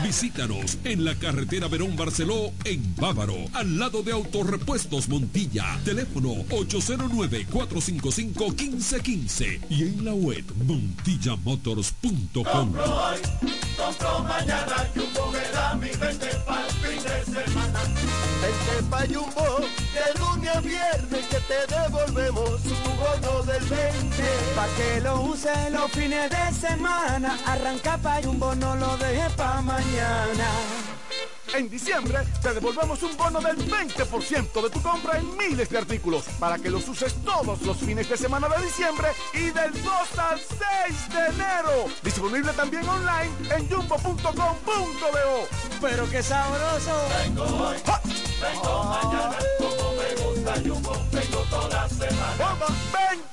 Visítanos en la carretera Verón Barceló, en Bávaro, al lado de Autorepuestos Montilla. Teléfono 809-455-1515 y en la web montillamotors.com. Compro hoy, compro mañana, Jumbo me da mi 20 para el fin de semana. Vente pa' Jumbo, de lunes a viernes que te devolvemos tu bono del 20. Pa' que lo use los fines de semana, arranca pa' Jumbo, no lo deje pa' mañana. En diciembre te devolvemos un bono del 20% de tu compra en miles de artículos para que los uses todos los fines de semana de diciembre y del 2 al 6 de enero. Disponible también online en jumbo.com.do. Pero qué sabroso. Vengo hoy, vengo mañana, como me gusta Jumbo, vengo toda semana. Vamos,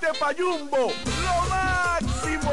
20 pa' Jumbo, lo máximo.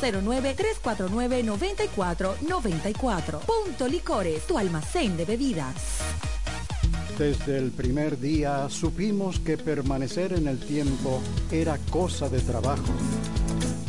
809-349-9494. Punto Licores, tu almacén de bebidas. Desde el primer día supimos que permanecer en el tiempo era cosa de trabajo.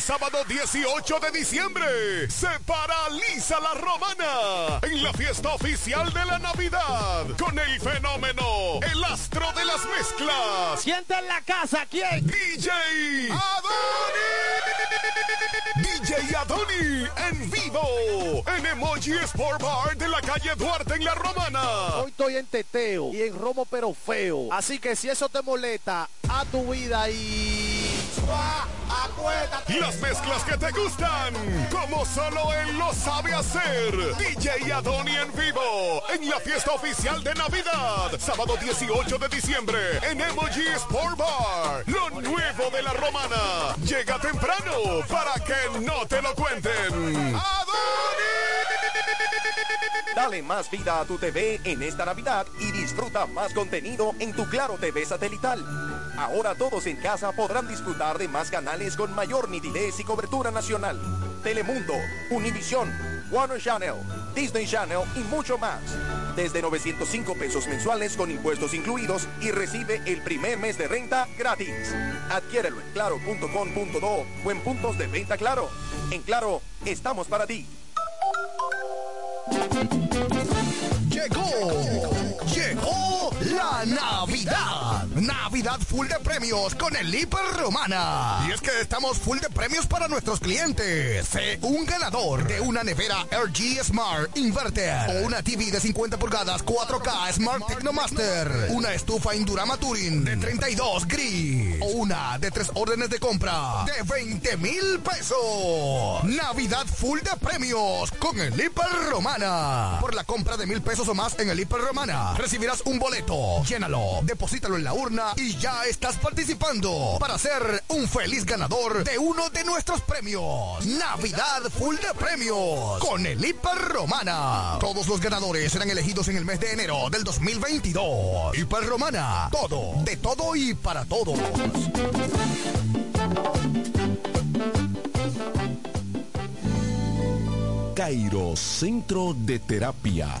El sábado 18 de diciembre se paraliza la romana en la fiesta oficial de la Navidad con el fenómeno, el astro de las mezclas. Siente en la casa, ¿quién? DJ Adoni. DJ Adoni en vivo en Emoji Sport Bar de la calle Duarte en la Romana. Hoy estoy en teteo y en romo pero feo. Así que si eso te molesta, a tu vida y... Las mezclas que te gustan, como solo él lo sabe hacer. DJ Adoni en vivo, en la fiesta oficial de Navidad, sábado 18 de diciembre, en Emoji Sport Bar. Lo nuevo de la romana. Llega temprano para que no te lo cuenten. Dale más vida a tu TV en esta Navidad y disfruta más contenido en tu Claro TV satelital. Ahora todos en casa podrán disfrutar de más canales con mayor nitidez y cobertura nacional. Telemundo, Univisión, Warner Channel, Disney Channel y mucho más. Desde 905 pesos mensuales con impuestos incluidos y recibe el primer mes de renta gratis. Adquiérelo en claro.com.do o en puntos de venta Claro. En Claro, estamos para ti. Llegó, la Navidad. Navidad full de premios con el Hiper Romana. Y es que estamos full de premios para nuestros clientes. Sé un ganador de una nevera LG Smart Inverter o una TV de 50 pulgadas 4K Smart Technomaster, una estufa Indurama Touring de 32 gris o una de tres órdenes de compra de 20 mil pesos. Navidad full de premios con el Hiper Romana. Por la compra de mil pesos o más en el Hiper Romana, recibirás un boleto. Llénalo, deposítalo en la urna y ya estás participando para ser un feliz ganador de uno de nuestros premios. Navidad full de premios con el Hiper Romana. Todos los ganadores serán elegidos en el mes de enero del 2022. Hiper Romana, todo, de todo y para todos. Cairo Centro de Terapia.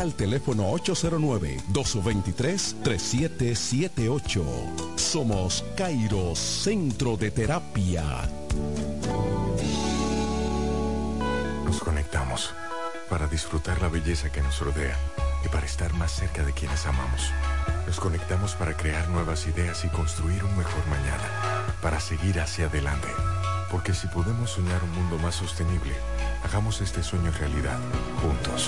al teléfono 809-223-3778. Somos Cairo Centro de Terapia. Nos conectamos para disfrutar la belleza que nos rodea y para estar más cerca de quienes amamos. Nos conectamos para crear nuevas ideas y construir un mejor mañana, para seguir hacia adelante. Porque si podemos soñar un mundo más sostenible, hagamos este sueño realidad, juntos.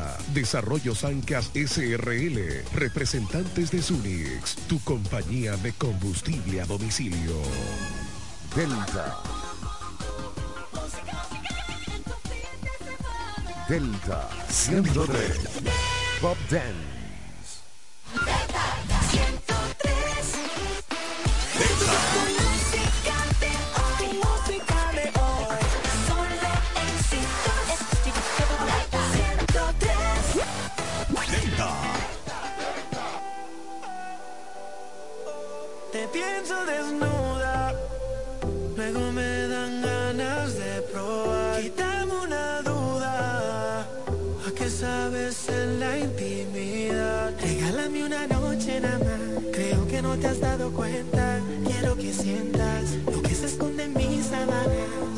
Desarrollo Sancas SRL, representantes de Sunix, tu compañía de combustible a domicilio. Delta. Delta 103. Pop Dance. Te desnuda, luego me dan ganas de probar. Quítame una duda, ¿a qué sabes en la intimidad? Regálame una noche nada más, creo que no te has dado cuenta. Quiero que sientas lo que se esconde en mis sábanas.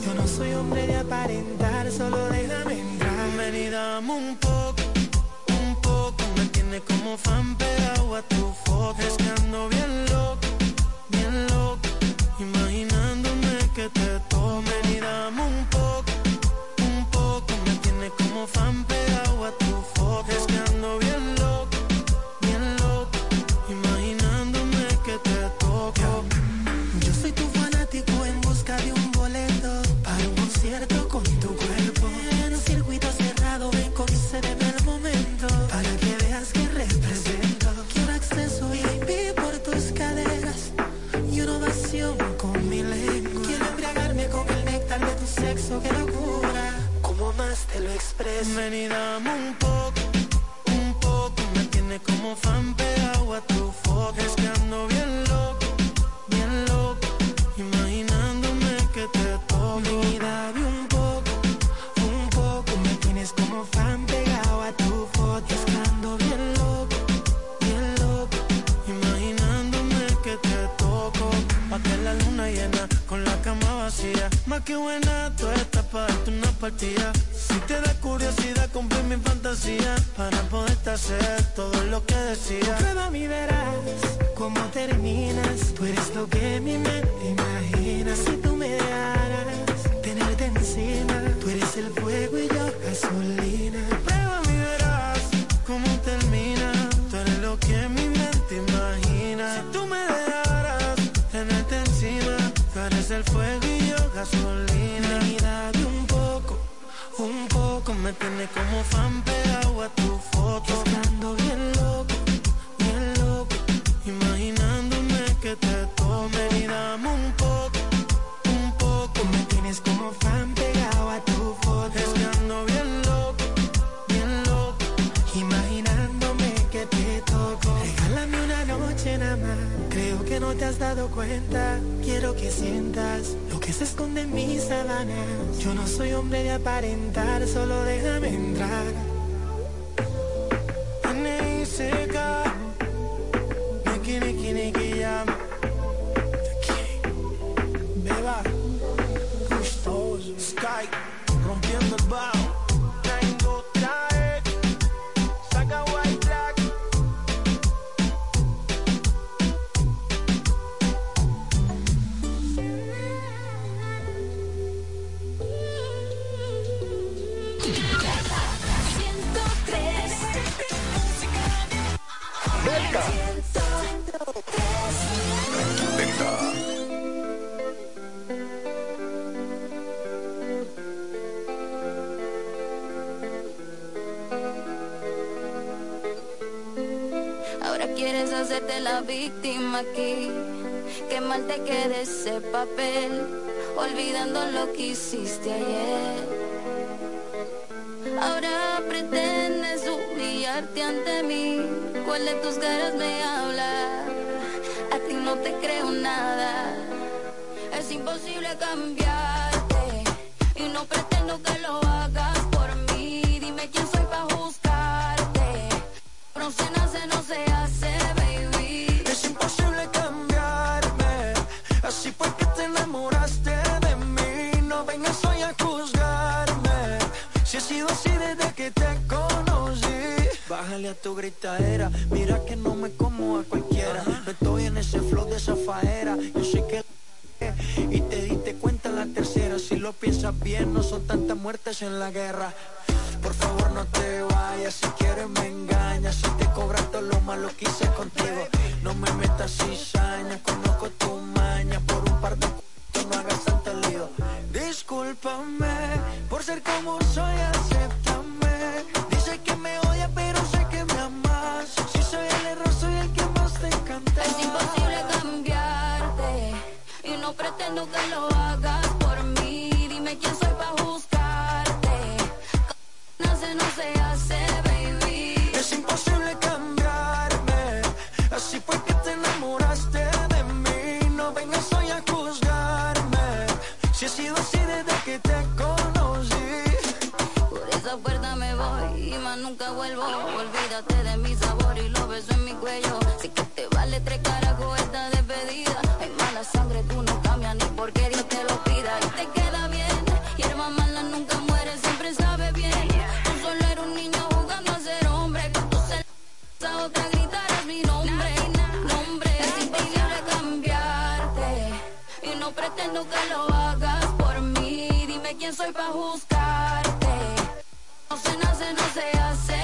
Yo no soy hombre de aparentar, solo déjame entrar. Ven y dame un poco, un poco, me tiene como fan pegado a tu foto. Es bien loco expreso? Ven un poco, un poco. Me tiene como fan pegado a tu foto. Es que ando bien loco, bien loco. Imaginándome que te toco. Ven y dame un poco, un poco. Me tienes como fan pegado a tu foto. Es que ando bien loco, bien loco. Imaginándome que te toco Pa' que la luna llena con la cama vacía Más que buena tú estás para darte una partida Si te da curiosidad cumplir mi fantasía Para poderte hacer todo lo que decía. Prueba mi verás cómo terminas. Tú eres lo que mi mente imagina Si tú me dejaras tenerte encima Tú eres el fuego y yo gasolina. Prueba mi verás cómo termina. Tú eres lo que mi mente imagina Si tú me dejaras tenerte encima Tú eres el fuego y yo gasolina un poco Me tiene como fan pegado a tu foto. Estando bien loco, Quiero que sientas Lo que se esconde en mis sábanas. Yo no soy hombre de aparentar Solo déjame entrar. N.I.C.K. Niki, niki, niki, jam. Beba. Gustoso Sky. Rompiendo el bajo víctima aquí. Qué mal te quede ese papel, olvidando lo que hiciste ayer. Ahora pretendes humillarte ante mí. ¿Cuál de tus caras me habla? A ti no te creo nada. Es imposible cambiarte y no pretendo que lo Bájale a tu gritadera. Mira que no me como a cualquiera. No estoy en ese flow de esa faera. Yo sé que y te diste cuenta la tercera. Si lo piensas bien, no son tantas muertes en la guerra. Por favor no te vayas, si quieres me engañas Si te cobras todo lo malo que hice contigo No me metas cizaña, conozco tu maña Por un par de c no hagas tanto lío Discúlpame por ser como soy, acéptame que no te lo haga. quién soy para juzgarte. No se nace, no se hace.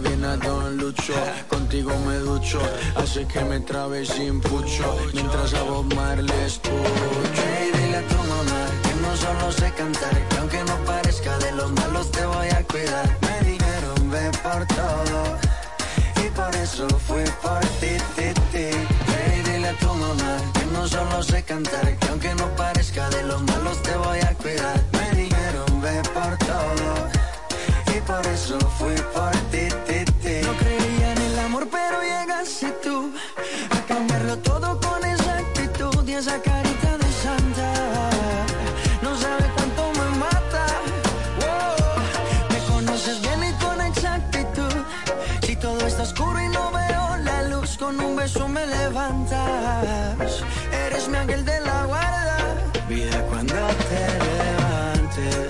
Viene a Don Lucho, contigo me ducho, hace que me trabe sin pucho, mientras a Bob Marley escucho. Hey, dile a tu mamá que no solo sé cantar, que aunque no parezca de los malos te voy a cuidar. Me dijeron ve por todo y por eso fui por ti, ti, ti. Hey, dile a tu mamá que no solo sé cantar, que aunque no parezca de los malos te voy a cuidar. Me dijeron ve por todo y por eso fui por ti llegaste tú a cambiarlo todo con esa actitud y esa carita de santa. No sabes cuánto me mata. Me conoces bien y con exactitud. Si todo está oscuro y no veo la luz, con un beso me levantas. Eres mi ángel de la guarda. Vida cuando te levantes.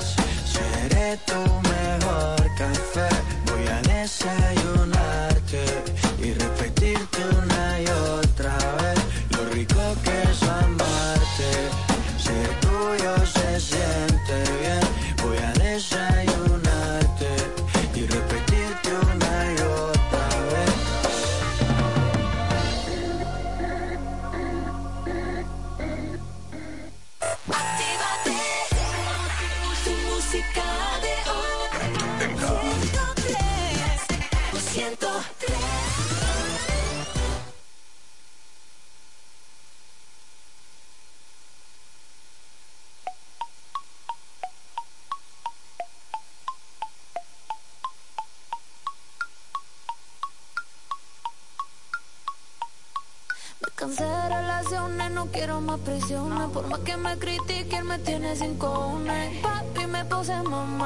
Por más que me critiquen, me tiene sin cojones. Papi, me puse mamá.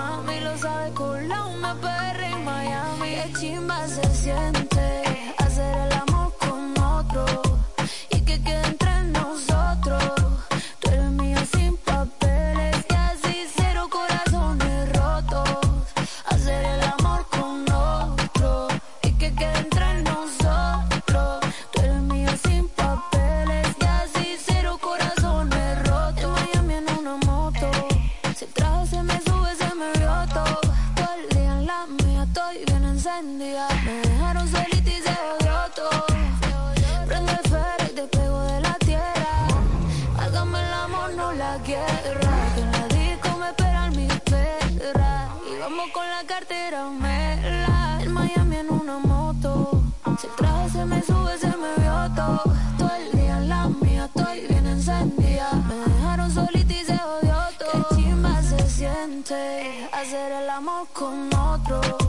Hacer el amor con otro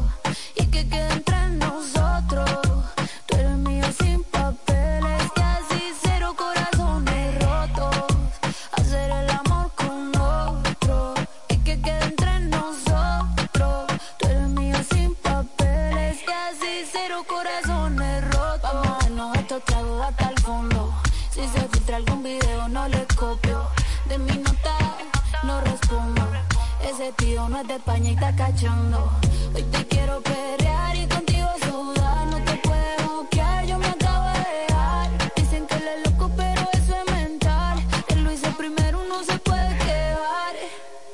de está cachando. Hoy te quiero perrear y contigo sudar. No te puedes bloquear, yo me acabo de dejar. Dicen que él es loco, pero eso es mental. Él lo hizo primero, no se puede quedar.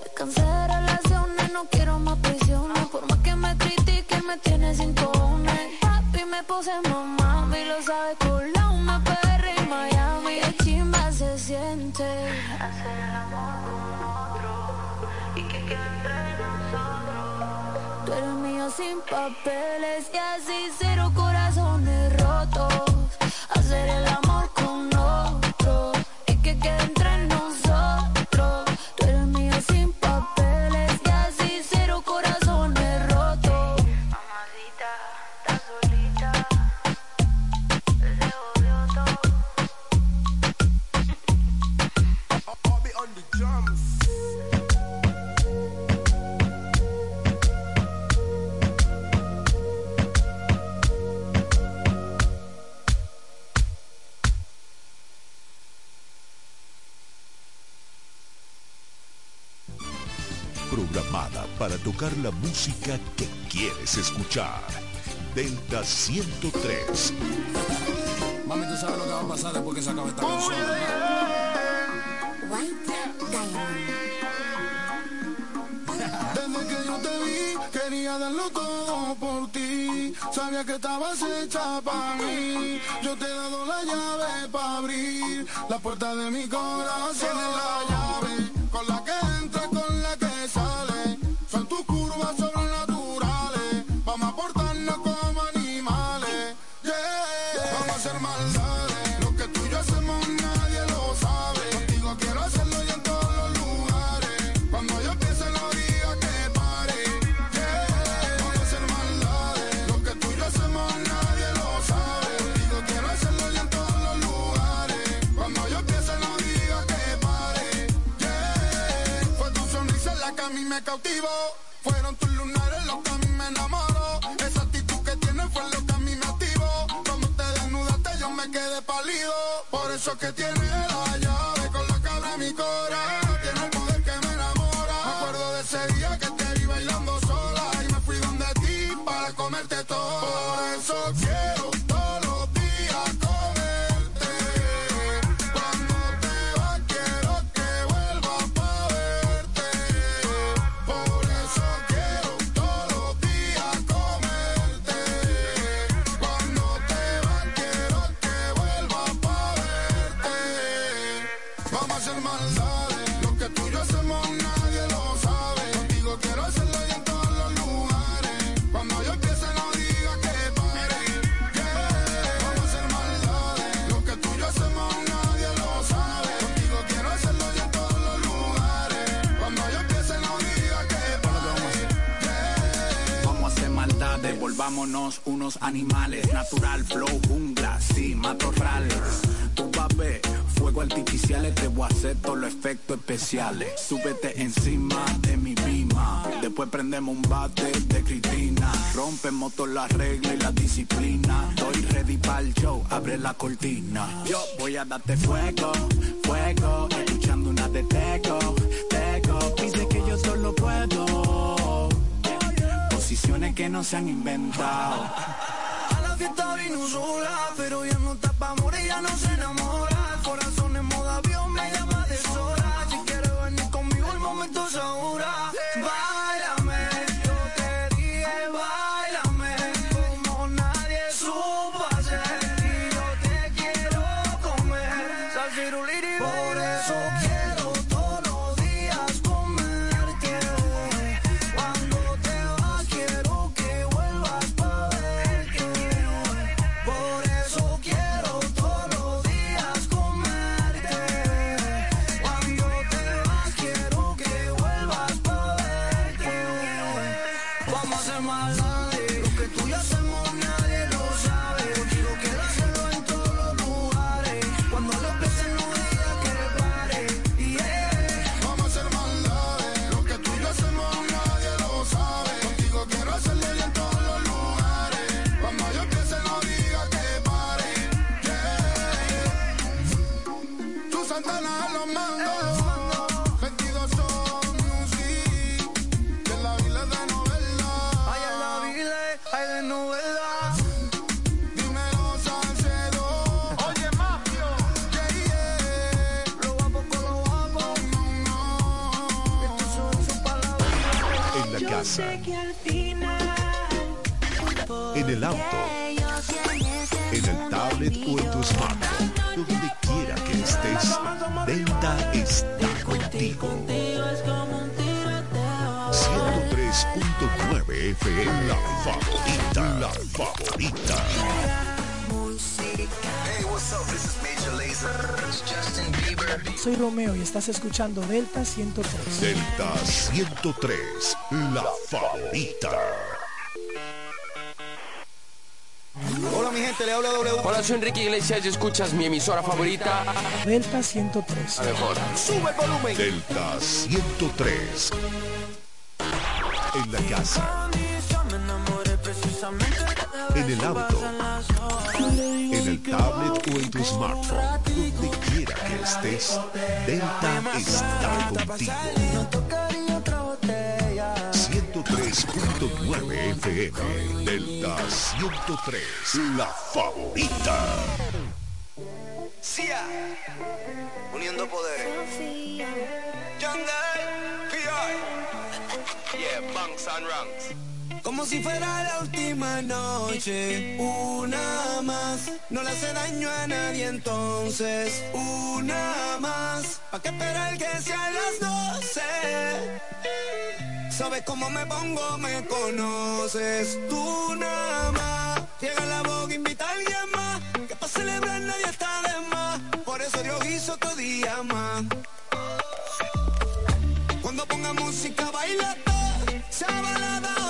Me cansé de relaciones, no quiero más prisiones. Por más que me critiquen, me tiene sin cojones. Papi, me puse mamá, papeles y así cero corazones rotos. Hacer el amor escuchar. Delta 103. Mami, tú sabes lo que va a pasar después que se acabe esta canción. Desde que yo te vi, quería darlo todo por ti. Sabía que estabas hecha para mí. Yo te he dado la llave para abrir la puerta de mi corazón. Tienes la llave con la que Fueron tus lunares los que a mí me enamoró. Esa actitud que tienes fue lo que a mí me activó. Cuando te desnudaste yo me quedé pálido. Por eso que tiene unos animales. Natural flow, jungla, sí, matorrales. Tu papel, fuego artificiales, te voy a hacer todos los efectos especiales. Súbete encima de mi bima. Después prendemos un bate de Cristina. Rompemos todas las reglas y la disciplina. Estoy ready para el show, abre la cortina. Yo voy a darte fuego, fuego. Escuchando una de Teco, Teco. Dice que yo solo puedo posiciones que no se han inventado. A la fiesta vino sola, pero ya no está pa' morir, ya no se enamora. El corazón en modo avión me llama favorita, la favorita. Hey, what's up? This is Major Lazer. Justin Bieber. Soy Romeo y estás escuchando Delta 103. Delta 103, la favorita. Hola mi gente, le habla W. Hola, soy Enrique Iglesias y escuchas mi emisora favorita. Delta 103. La mejor. Sube el volumen. Delta 103. En la casa en el auto, en el tablet o en tu smartphone, donde quiera que estés, Delta está contigo. 103.9 FM, Delta 103, la favorita. Sia, uniendo poderes. Jungle, PI. Yeah, bunks and ranks como si fuera la última noche. Una más, no le hace daño a nadie entonces. Una más, pa' que esperar que sean las doce. Sabes cómo me pongo, me conoces. Tú nada más, llega la boca, invita a alguien más. Que pa' celebrar nadie está de más. Por eso Dios hizo tu día más. Cuando ponga música, baila todo, sea balada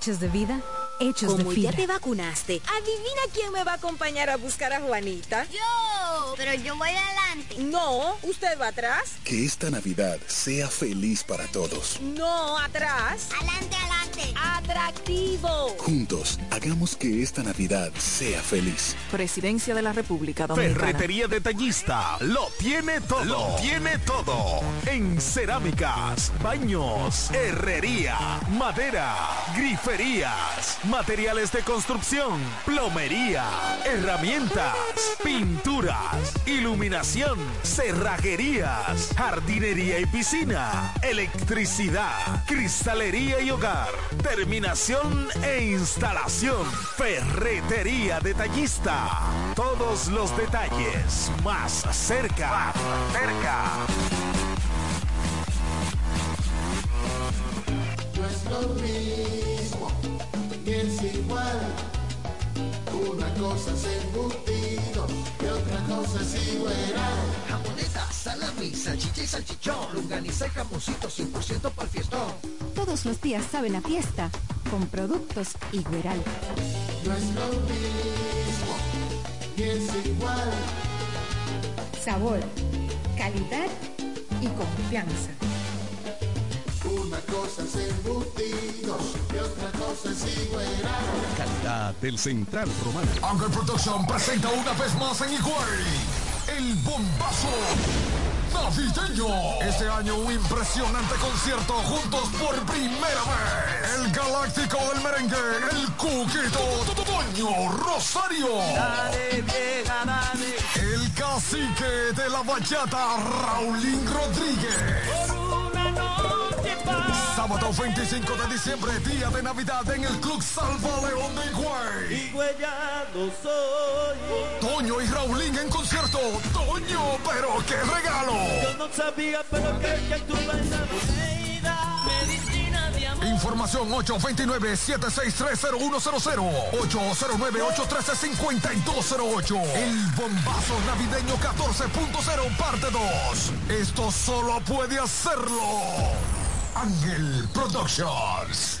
hechos de vida, hechos Como de ya fibra. te vacunaste, adivina quién me va a acompañar a buscar a Juanita. Yo, pero yo voy adelante. No, usted va atrás. Que esta Navidad sea feliz para todos. No, atrás. Adelante, adelante. Atractivo. Juntos, hagamos que esta Navidad sea feliz. Presidencia de la República Dominicana. Ferretería Detallista lo tiene todo. Lo tiene todo. En cerámicas, baños, herrería, madera, griferías, materiales de construcción, plomería, herramientas, pinturas, iluminación, cerrajerías, jardinería y piscina, electricidad, cristalería y hogar, terminación e instalación, ferretería detallista. Todos los detalles más cerca. Cerca. Es igual. Una cosa es embutido y otra cosa es igual. Jamoneta, salami, salchicha y salchichón, longaniza y jamoncito 100% para el fiestón. Todos los días saben a fiesta con productos Igueral. No es lo mismo, ni es igual. Sabor, calidad y confianza. Una cosa es embutido y otra cosa es igual. Calidad del Central Romano. Angle Production presenta una vez más en Higüey el bombazo navideño. Este año un impresionante concierto juntos por primera vez. El galáctico del merengue, el cuquito Toño Rosario. El cacique de la bachata, Raulín Rodríguez. Sábado 25 de diciembre, día de Navidad en el Club Salva León de Higüey. Higüeyano soy. Toño y Raulín en concierto. Toño, pero qué regalo. Yo no sabía, pero que, que tú bailas bonita. Medicina de amor. Información 829-7630100. 809-813-5208. El bombazo navideño 14.0 parte 2. Esto solo puede hacerlo. Ángel Productions.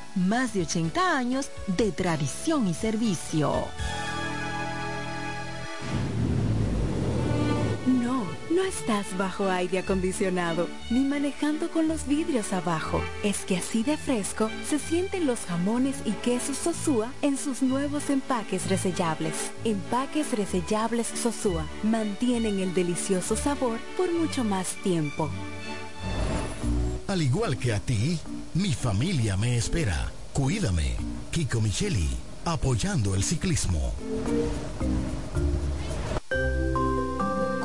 más de 80 años de tradición y servicio. No, no estás bajo aire acondicionado ni manejando con los vidrios abajo. Es que así de fresco se sienten los jamones y quesos Sosúa en sus nuevos empaques resellables. Empaques resellables Sosúa mantienen el delicioso sabor por mucho más tiempo. Al igual que a ti, mi familia me espera. Cuídame. Kiko Micheli, apoyando el ciclismo.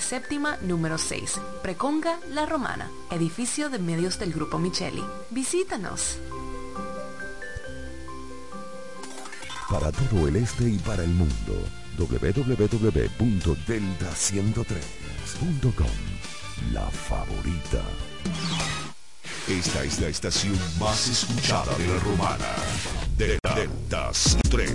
séptima número 6, Preconga La Romana, edificio de medios del Grupo Micheli. Visítanos. Para todo el este y para el mundo, www.delta103.com. La favorita. Esta es la estación más escuchada de la romana. Delta, Delta 3.